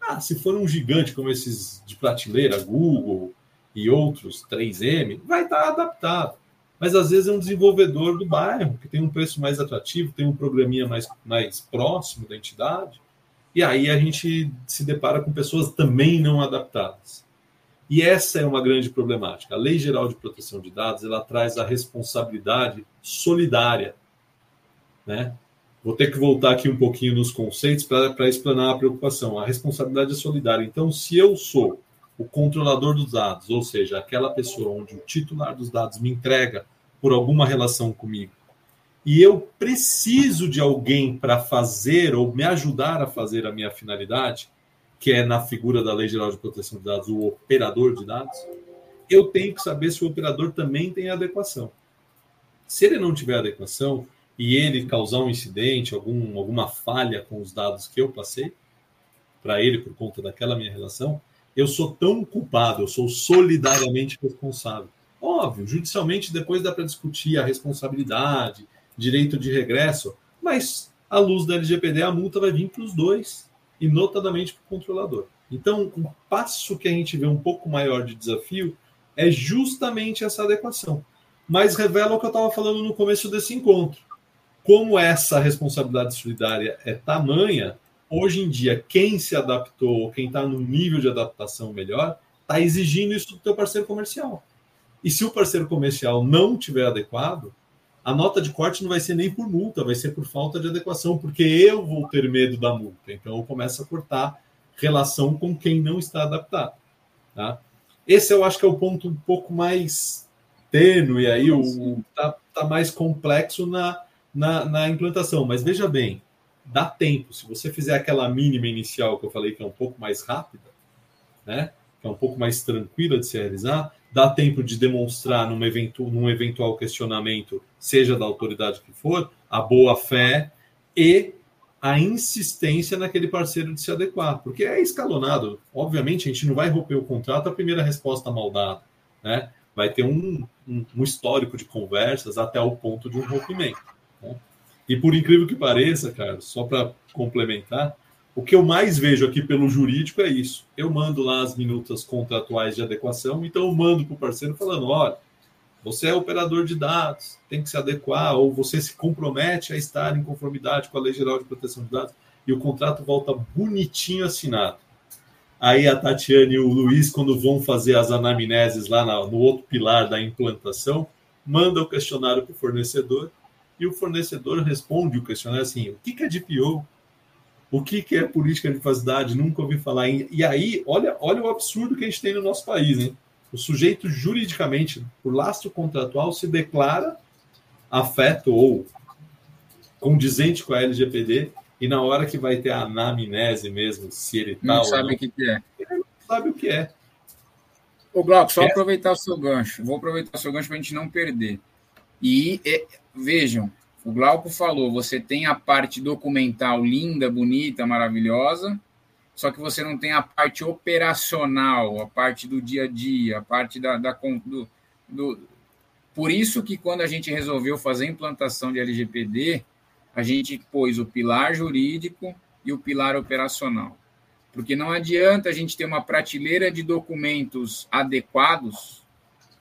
Ah, se for um gigante como esses de prateleira, Google e outros, 3M, vai estar adaptado. Mas às vezes é um desenvolvedor do bairro, que tem um preço mais atrativo, tem um programinha mais, mais próximo da entidade. E aí a gente se depara com pessoas também não adaptadas. E essa é uma grande problemática. A Lei Geral de Proteção de Dados ela traz a responsabilidade solidária, né? Vou ter que voltar aqui um pouquinho nos conceitos para explanar a preocupação. A responsabilidade é solidária. Então, se eu sou o controlador dos dados, ou seja, aquela pessoa onde o titular dos dados me entrega por alguma relação comigo, e eu preciso de alguém para fazer ou me ajudar a fazer a minha finalidade, que é na figura da Lei Geral de Proteção de Dados, o operador de dados, eu tenho que saber se o operador também tem adequação. Se ele não tiver adequação, e ele causar um incidente, algum, alguma falha com os dados que eu passei para ele por conta daquela minha relação, eu sou tão culpado, eu sou solidariamente responsável. Óbvio, judicialmente depois dá para discutir a responsabilidade, direito de regresso, mas à luz da LGPD a multa vai vir para os dois, e notadamente para o controlador. Então, um passo que a gente vê um pouco maior de desafio é justamente essa adequação. mas revela o que eu estava falando no começo desse encontro. Como essa responsabilidade solidária é tamanha, hoje em dia, quem se adaptou, quem está no nível de adaptação melhor, está exigindo isso do teu parceiro comercial. E se o parceiro comercial não tiver adequado, a nota de corte não vai ser nem por multa, vai ser por falta de adequação, porque eu vou ter medo da multa. Então eu começo a cortar relação com quem não está adaptado. Tá? Esse eu acho que é o ponto um pouco mais tênue aí, o tá, tá mais complexo na, na, na implantação. Mas veja bem, dá tempo. Se você fizer aquela mínima inicial que eu falei que é um pouco mais rápida, né? Que é um pouco mais tranquila de se realizar, dá tempo de demonstrar num, evento, num eventual questionamento, seja da autoridade que for, a boa fé e a insistência naquele parceiro de se adequar, porque é escalonado. Obviamente, a gente não vai romper o contrato a primeira resposta mal dada, né? Vai ter um, um, um histórico de conversas até o ponto de um rompimento. Né? E por incrível que pareça, cara, só para complementar, o que eu mais vejo aqui pelo jurídico é isso. Eu mando lá as minutas contratuais de adequação, então eu mando para o parceiro falando: olha, você é operador de dados, tem que se adequar, ou você se compromete a estar em conformidade com a Lei Geral de Proteção de Dados, e o contrato volta bonitinho assinado. Aí a Tatiane e o Luiz, quando vão fazer as anamneses lá no outro pilar da implantação, manda o questionário para o fornecedor e o fornecedor responde o questionário assim: o que é DPO? O que é política de privacidade? Nunca ouvi falar. Em... E aí, olha, olha o absurdo que a gente tem no nosso país, hein? O sujeito juridicamente, por lastro contratual, se declara afeto ou condizente com a LGPD e na hora que vai ter a anamnese mesmo, se ele tá não sabe o que, que, é. Ele não sabe o que é. Ô, Glauco, só é. aproveitar o seu gancho. Vou aproveitar o seu gancho para a gente não perder. E é, vejam, o Glauco falou: você tem a parte documental linda, bonita, maravilhosa, só que você não tem a parte operacional, a parte do dia a dia, a parte da, da do, do, Por isso que quando a gente resolveu fazer a implantação de LGPD, a gente pôs o pilar jurídico e o pilar operacional. Porque não adianta a gente ter uma prateleira de documentos adequados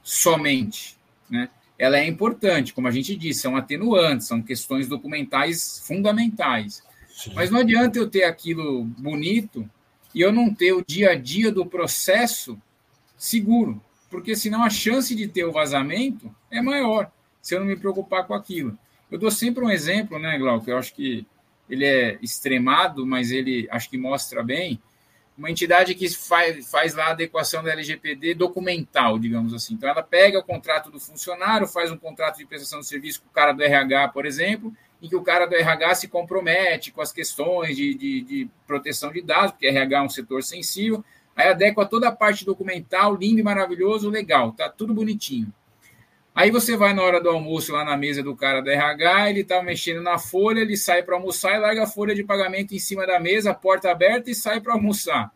somente, né? Ela é importante, como a gente disse, são atenuantes, são questões documentais fundamentais. Sim. Mas não adianta eu ter aquilo bonito e eu não ter o dia a dia do processo seguro, porque senão a chance de ter o vazamento é maior se eu não me preocupar com aquilo. Eu dou sempre um exemplo, né, Glauco? Eu acho que ele é extremado, mas ele acho que mostra bem. Uma entidade que faz, faz lá a adequação da LGPD documental, digamos assim. Então, ela pega o contrato do funcionário, faz um contrato de prestação de serviço com o cara do RH, por exemplo, em que o cara do RH se compromete com as questões de, de, de proteção de dados, porque RH é um setor sensível, aí adequa toda a parte documental, lindo e maravilhoso, legal, tá tudo bonitinho. Aí você vai na hora do almoço lá na mesa do cara do RH, ele tá mexendo na folha, ele sai para almoçar e larga a folha de pagamento em cima da mesa, porta aberta e sai para almoçar.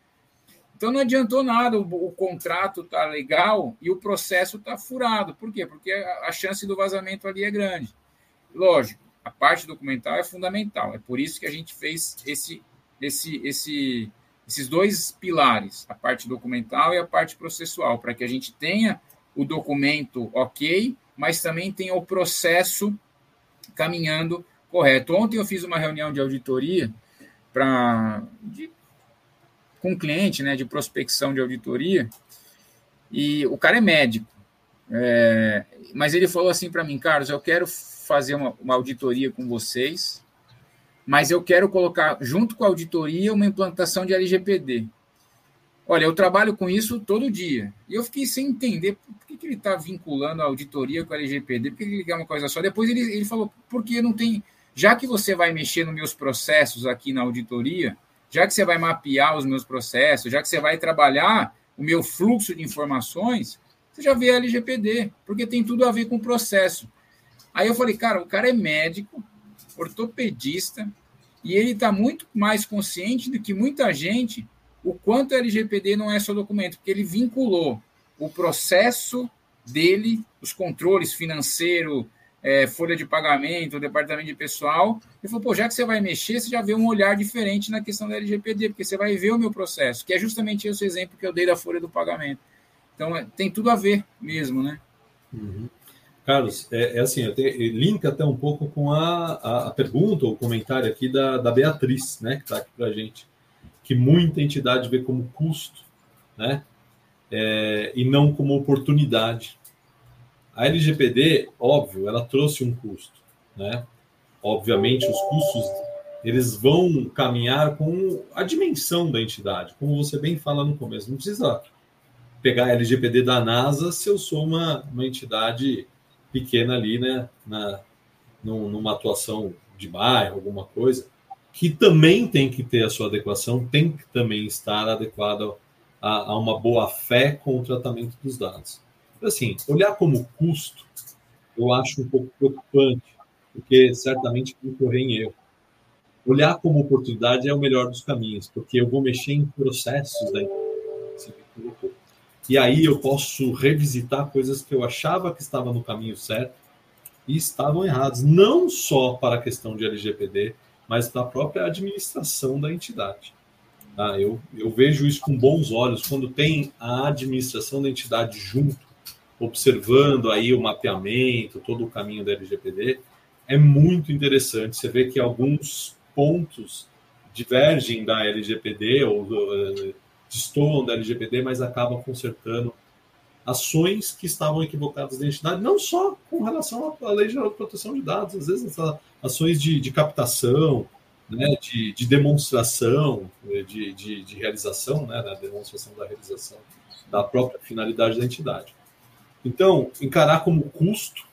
Então não adiantou nada, o, o, contrato tá legal e o processo tá furado. Por quê? Porque a, a chance do vazamento ali é grande. Lógico, a parte documental é fundamental. É por isso que a gente fez esse, esse, esse, esses dois pilares, a parte documental e a parte processual, para que a gente tenha o documento ok, mas também tem o processo caminhando correto. Ontem eu fiz uma reunião de auditoria para com um cliente, né, de prospecção de auditoria, e o cara é médico, é, mas ele falou assim para mim, Carlos, eu quero fazer uma, uma auditoria com vocês, mas eu quero colocar junto com a auditoria uma implantação de LGPD. Olha, eu trabalho com isso todo dia. E eu fiquei sem entender por que, que ele está vinculando a auditoria com a LGPD, por que ele quer uma coisa só. Depois ele, ele falou, porque não tem. Já que você vai mexer nos meus processos aqui na auditoria, já que você vai mapear os meus processos, já que você vai trabalhar o meu fluxo de informações, você já vê a LGPD, porque tem tudo a ver com o processo. Aí eu falei, cara, o cara é médico, ortopedista, e ele está muito mais consciente do que muita gente o quanto a LGPD não é só documento, porque ele vinculou o processo dele, os controles financeiro, é, folha de pagamento, o departamento de pessoal, e falou, pô, já que você vai mexer, você já vê um olhar diferente na questão da LGPD, porque você vai ver o meu processo, que é justamente esse exemplo que eu dei da folha do pagamento. Então, é, tem tudo a ver mesmo, né? Uhum. Carlos, é, é assim, eu tenho, link até um pouco com a, a, a pergunta ou comentário aqui da, da Beatriz, né, que está aqui para a gente, que muita entidade vê como custo, né, é, e não como oportunidade. A LGPD, óbvio, ela trouxe um custo, né? Obviamente, os custos eles vão caminhar com a dimensão da entidade, como você bem fala no começo. Não precisa pegar a LGPD da NASA se eu sou uma, uma entidade pequena ali, né, na, numa atuação de bairro, alguma coisa, que também tem que ter a sua adequação, tem que também estar adequada a, a uma boa fé com o tratamento dos dados. Assim, olhar como custo, eu acho um pouco preocupante, porque certamente vai correr em erro. Olhar como oportunidade é o melhor dos caminhos, porque eu vou mexer em processos da e aí eu posso revisitar coisas que eu achava que estava no caminho certo e estavam erradas, não só para a questão de LGPD, mas para a própria administração da entidade. Tá? Eu, eu vejo isso com bons olhos quando tem a administração da entidade junto, observando aí o mapeamento, todo o caminho da LGPD, é muito interessante. Você vê que alguns pontos divergem da LGPD ou uh, destoam da LGPD, mas acabam consertando ações que estavam equivocadas da entidade, não só com relação à Lei Geral de Proteção de Dados, às vezes ações de, de captação, né, de, de, demonstração, eh, de, de, de, realização, né, da demonstração da realização da própria finalidade da entidade. Então, encarar como custo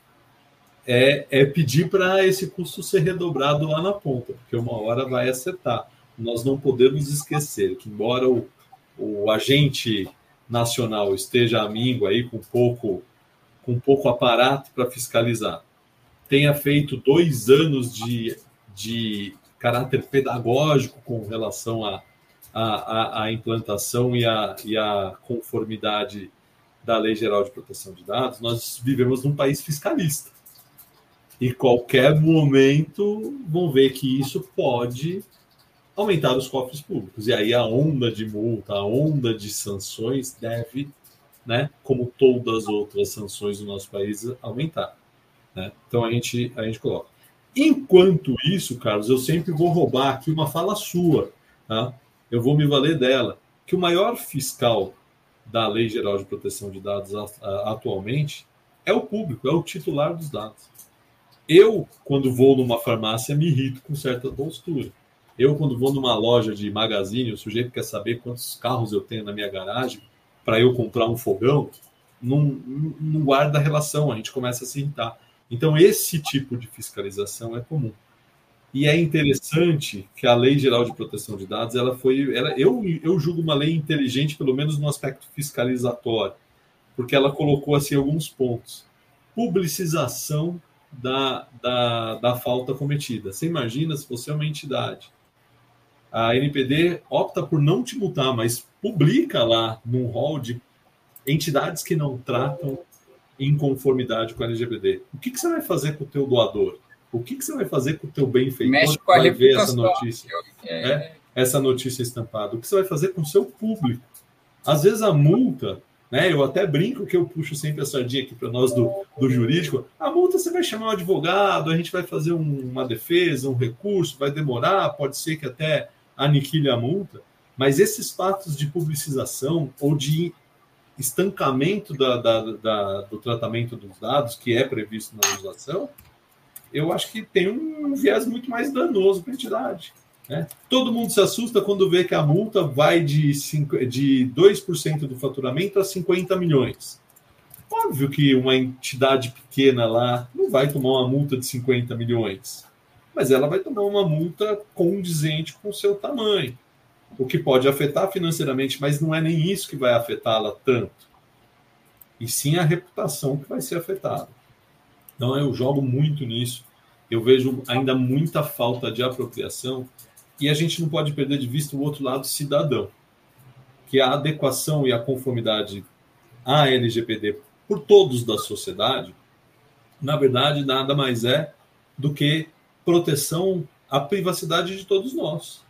é, é pedir para esse custo ser redobrado lá na ponta, porque uma hora vai acertar. Nós não podemos esquecer que, embora o, o agente nacional esteja amigo aí com pouco, com pouco aparato para fiscalizar, tenha feito dois anos de, de caráter pedagógico com relação à a, a, a, implantação e a, e a conformidade da Lei Geral de Proteção de Dados, nós vivemos num país fiscalista. E qualquer momento vão ver que isso pode aumentar os cofres públicos. E aí a onda de multa, a onda de sanções deve, né, como todas as outras sanções do nosso país, aumentar. Né? Então a gente, a gente coloca. Enquanto isso, Carlos, eu sempre vou roubar aqui uma fala sua. Tá? Eu vou me valer dela. Que o maior fiscal da Lei Geral de Proteção de Dados atualmente é o público, é o titular dos dados. Eu, quando vou numa farmácia, me irrito com certa postura. Eu, quando vou numa loja de magazine, o sujeito quer saber quantos carros eu tenho na minha garagem para eu comprar um fogão, não, guarda relação, a gente começa a se irritar. Então, esse tipo de fiscalização é comum. E é interessante que a Lei Geral de Proteção de Dados, ela foi, ela, eu, eu julgo uma lei inteligente, pelo menos no aspecto fiscalizatório, porque ela colocou assim alguns pontos. Publicização da, da, da falta cometida. Você imagina se você é uma entidade. A NPD opta por não te multar, mas publica lá num hall de entidades que não tratam em conformidade com a LGPD. O que, que você vai fazer com o teu doador? O que, que você vai fazer com o teu benfeitor Mexe com a vai ver essa notícia? É. Né? Essa notícia estampada. O que você vai fazer com o seu público? Às vezes a multa né? Eu até brinco que eu puxo sempre a sardinha aqui para nós do, do jurídico. A multa você vai chamar um advogado, a gente vai fazer um, uma defesa, um recurso, vai demorar, pode ser que até aniquile a multa, mas esses fatos de publicização ou de estancamento da, da, da, do tratamento dos dados, que é previsto na legislação, eu acho que tem um viés muito mais danoso para a entidade. Né? Todo mundo se assusta quando vê que a multa vai de, 5, de 2% do faturamento a 50 milhões. Óbvio que uma entidade pequena lá não vai tomar uma multa de 50 milhões, mas ela vai tomar uma multa condizente com o seu tamanho, o que pode afetar financeiramente, mas não é nem isso que vai afetá-la tanto, e sim a reputação que vai ser afetada. Então eu jogo muito nisso. Eu vejo ainda muita falta de apropriação e a gente não pode perder de vista o outro lado cidadão, que a adequação e a conformidade à LGPD por todos da sociedade, na verdade, nada mais é do que proteção à privacidade de todos nós.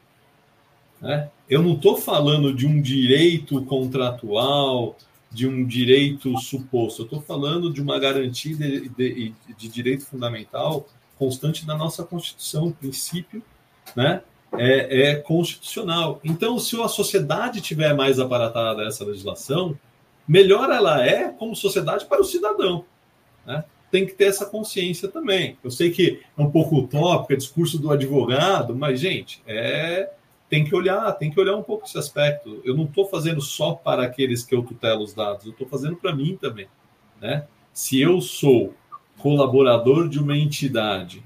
Né? Eu não estou falando de um direito contratual de um direito suposto. Eu estou falando de uma garantia de, de, de, direito fundamental constante na nossa Constituição, o princípio, né? É, é, constitucional. Então, se a sociedade tiver mais aparatada essa legislação, melhor ela é como sociedade para o cidadão. Né? Tem que ter essa consciência também. Eu sei que é um pouco utópico, é discurso do advogado, mas, gente, é tem que olhar, tem que olhar um pouco esse aspecto. Eu não estou fazendo só para aqueles que eu tutelo os dados, eu estou fazendo para mim também. Né? Se eu sou colaborador de uma entidade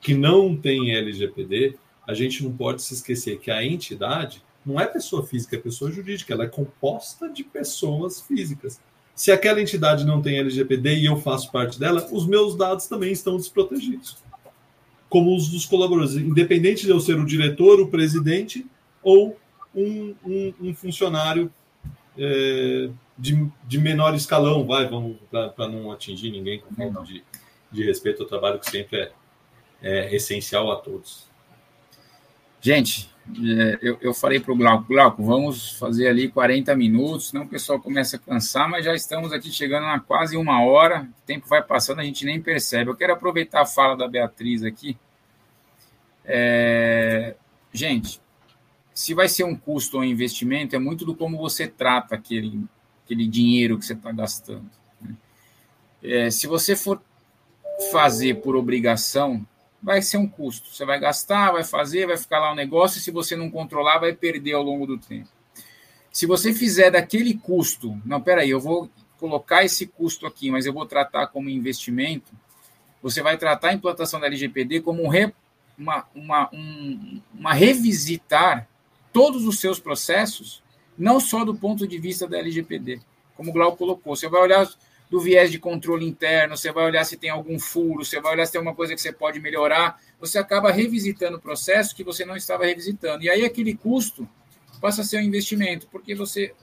que não tem LGPD, a gente não pode se esquecer que a entidade não é pessoa física, é pessoa jurídica, ela é composta de pessoas físicas. Se aquela entidade não tem LGPD e eu faço parte dela, os meus dados também estão desprotegidos como os dos colaboradores, independente de eu ser o diretor, o presidente ou um, um, um funcionário é, de, de, menor escalão, vai, vamos para não atingir ninguém com falta de, de respeito ao trabalho que sempre é, é essencial a todos. Gente, é, eu, eu falei para o Glauco, Glauco, vamos fazer ali 40 minutos, senão o pessoal começa a cansar, mas já estamos aqui chegando a quase uma hora, o tempo vai passando, a gente nem percebe. Eu quero aproveitar a fala da Beatriz aqui. É, gente, se vai ser um custo ou um investimento, é muito do como você trata aquele, aquele dinheiro que você está gastando. Né? É, se você for fazer por obrigação, vai ser um custo. Você vai gastar, vai fazer, vai ficar lá o um negócio, e se você não controlar, vai perder ao longo do tempo. Se você fizer daquele custo, não, peraí, eu vou colocar esse custo aqui, mas eu vou tratar como investimento, você vai tratar a implantação da LGPD como um re, uma, uma, um, uma revisitar todos os seus processos, não só do ponto de vista da LGPD, como o Glauco colocou. Você vai olhar do viés de controle interno, você vai olhar se tem algum furo, você vai olhar se tem alguma coisa que você pode melhorar, você acaba revisitando o processo que você não estava revisitando. E aí aquele custo passa a ser um investimento, porque você,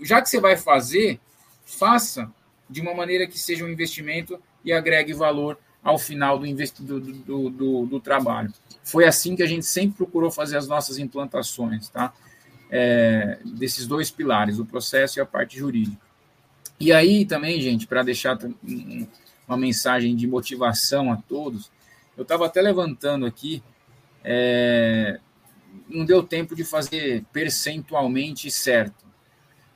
já que você vai fazer, faça de uma maneira que seja um investimento e agregue valor ao final do, do, do, do, do trabalho. Foi assim que a gente sempre procurou fazer as nossas implantações, tá? É, desses dois pilares, o processo e a parte jurídica. E aí também, gente, para deixar uma mensagem de motivação a todos, eu estava até levantando aqui, é, não deu tempo de fazer percentualmente certo,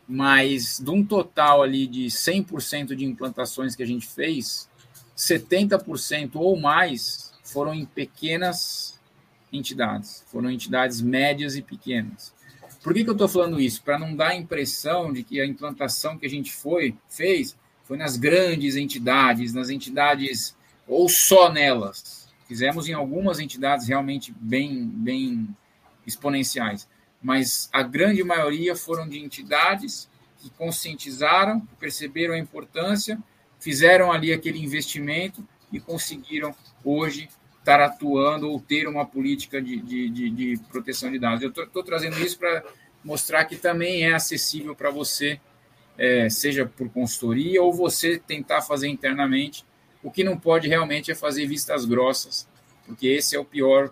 mas de um total ali de 100% de implantações que a gente fez, 70% ou mais foram em pequenas entidades, foram entidades médias e pequenas. Por que, que eu estou falando isso? Para não dar a impressão de que a implantação que a gente foi fez foi nas grandes entidades, nas entidades ou só nelas. Fizemos em algumas entidades realmente bem, bem exponenciais, mas a grande maioria foram de entidades que conscientizaram, perceberam a importância, fizeram ali aquele investimento e conseguiram hoje estar atuando ou ter uma política de, de, de, de proteção de dados. Eu estou trazendo isso para mostrar que também é acessível para você, é, seja por consultoria ou você tentar fazer internamente. O que não pode realmente é fazer vistas grossas, porque esse é o pior,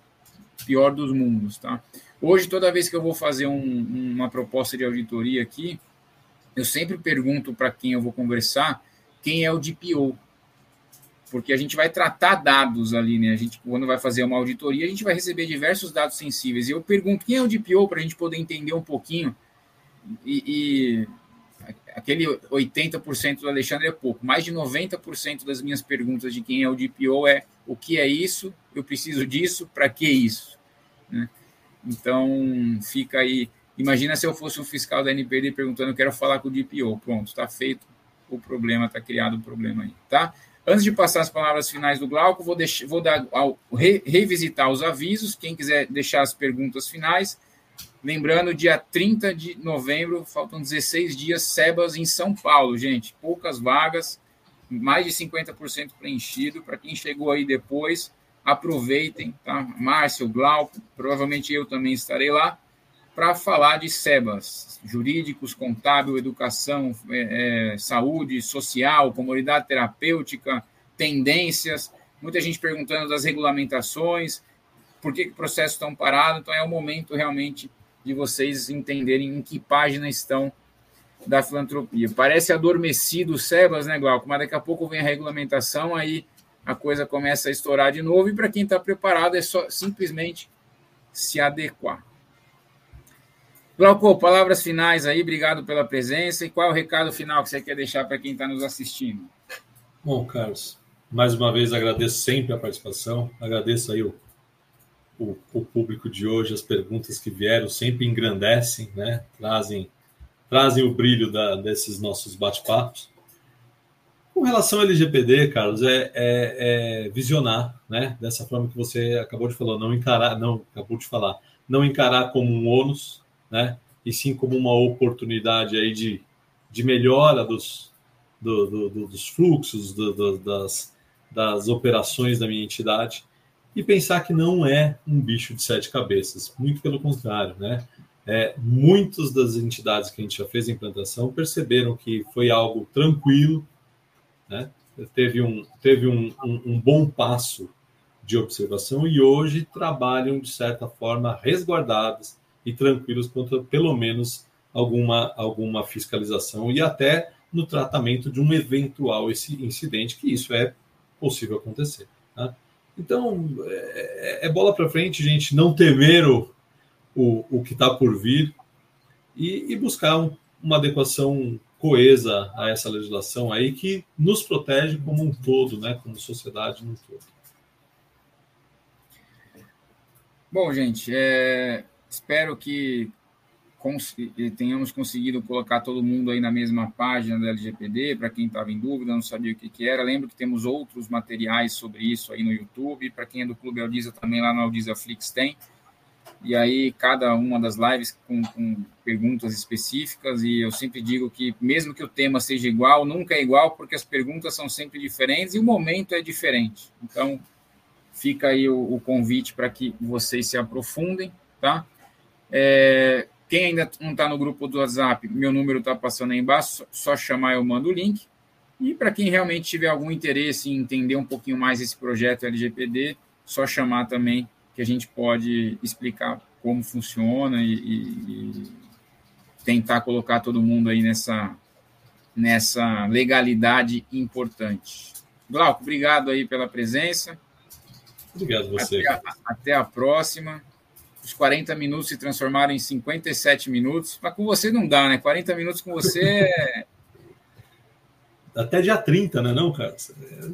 pior dos mundos. Tá? Hoje, toda vez que eu vou fazer um, uma proposta de auditoria aqui, eu sempre pergunto para quem eu vou conversar quem é o DPO, porque a gente vai tratar dados ali, né? A gente, quando vai fazer uma auditoria, a gente vai receber diversos dados sensíveis. E eu pergunto quem é o DPO para a gente poder entender um pouquinho. E, e aquele 80% do Alexandre é pouco. Mais de 90% das minhas perguntas de quem é o DPO é o que é isso, eu preciso disso, para que isso? Né? Então, fica aí. Imagina se eu fosse um fiscal da NPD perguntando, eu quero falar com o DPO. Pronto, está feito o problema, está criado o problema aí, tá? Antes de passar as palavras finais do Glauco, vou, deixar, vou dar, ao, re, revisitar os avisos. Quem quiser deixar as perguntas finais, lembrando, dia 30 de novembro, faltam 16 dias, Sebas em São Paulo, gente. Poucas vagas, mais de 50% preenchido. Para quem chegou aí depois, aproveitem, tá? Márcio, Glauco, provavelmente eu também estarei lá para falar de SEBAS, jurídicos, contábil, educação, é, é, saúde, social, comunidade terapêutica, tendências, muita gente perguntando das regulamentações, por que, que o processo está parado, então é o momento realmente de vocês entenderem em que página estão da filantropia. Parece adormecido o Sebas, né, Glauco? Mas daqui a pouco vem a regulamentação, aí a coisa começa a estourar de novo, e para quem está preparado é só simplesmente se adequar. Glauco, palavras finais aí, obrigado pela presença. E qual é o recado final que você quer deixar para quem está nos assistindo? Bom, Carlos, mais uma vez agradeço sempre a participação, agradeço aí o, o, o público de hoje, as perguntas que vieram sempre engrandecem, né? trazem, trazem o brilho da, desses nossos bate-papos. Com relação ao LGPD, Carlos, é, é, é, visionar, né? Dessa forma que você acabou de falar, não encarar, não acabou de falar, não encarar como um ônus, né? E sim como uma oportunidade aí de, de melhora dos, do, do, do, dos fluxos, das, das operações da minha entidade e pensar que não é um bicho de sete cabeças, muito pelo contrário, né? É, muitas das entidades que a gente já fez a implantação perceberam que foi algo tranquilo, né? teve, um, teve um, um, um bom passo de observação e hoje trabalham de certa forma resguardadas e tranquilos contra pelo menos alguma, alguma fiscalização e até no tratamento de um eventual esse incidente, que isso é possível acontecer. Tá? Então, é, é bola para frente, gente, não temer o, o, o que está por vir e, e buscar um, uma adequação coesa a essa legislação aí que nos protege como um todo, né, como sociedade no todo. Bom, gente, é, Espero que cons tenhamos conseguido colocar todo mundo aí na mesma página da LGPD, para quem estava em dúvida, não sabia o que, que, era. Lembro que temos outros materiais sobre isso aí no YouTube. Para quem é do Clube Aldiza, também lá no Aldiza Flix tem. E aí, cada uma das lives com, com, perguntas específicas. E eu sempre digo que, mesmo que o tema seja igual, nunca é igual, porque as perguntas são sempre diferentes e o momento é diferente. Então, fica aí o, o convite para que vocês se aprofundem, tá? É, quem ainda não está no grupo do WhatsApp, meu número está passando aí embaixo, só chamar eu mando o link. E para quem realmente tiver algum interesse em entender um pouquinho mais esse projeto LGPD, só chamar também que a gente pode explicar como funciona e, e, tentar colocar todo mundo aí nessa, nessa legalidade importante. Glauco, obrigado aí pela presença. Obrigado você. Até a, até a próxima os 40 minutos se transformaram em 57 minutos. Mas com você não dá, né? 40 minutos com você é. Até dia 30, né, não, cara?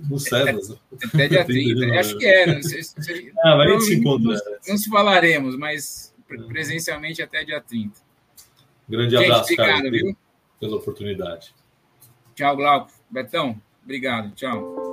No Cebas. Até dia 30. Né? Acho que é. Não sei se, ah, vai se encontra. Não, se falaremos, mas presencialmente até dia 30. Grande Gente, abraço, obrigado, cara. Viu? Pela oportunidade. Tchau, Glauco. Betão, obrigado. Tchau.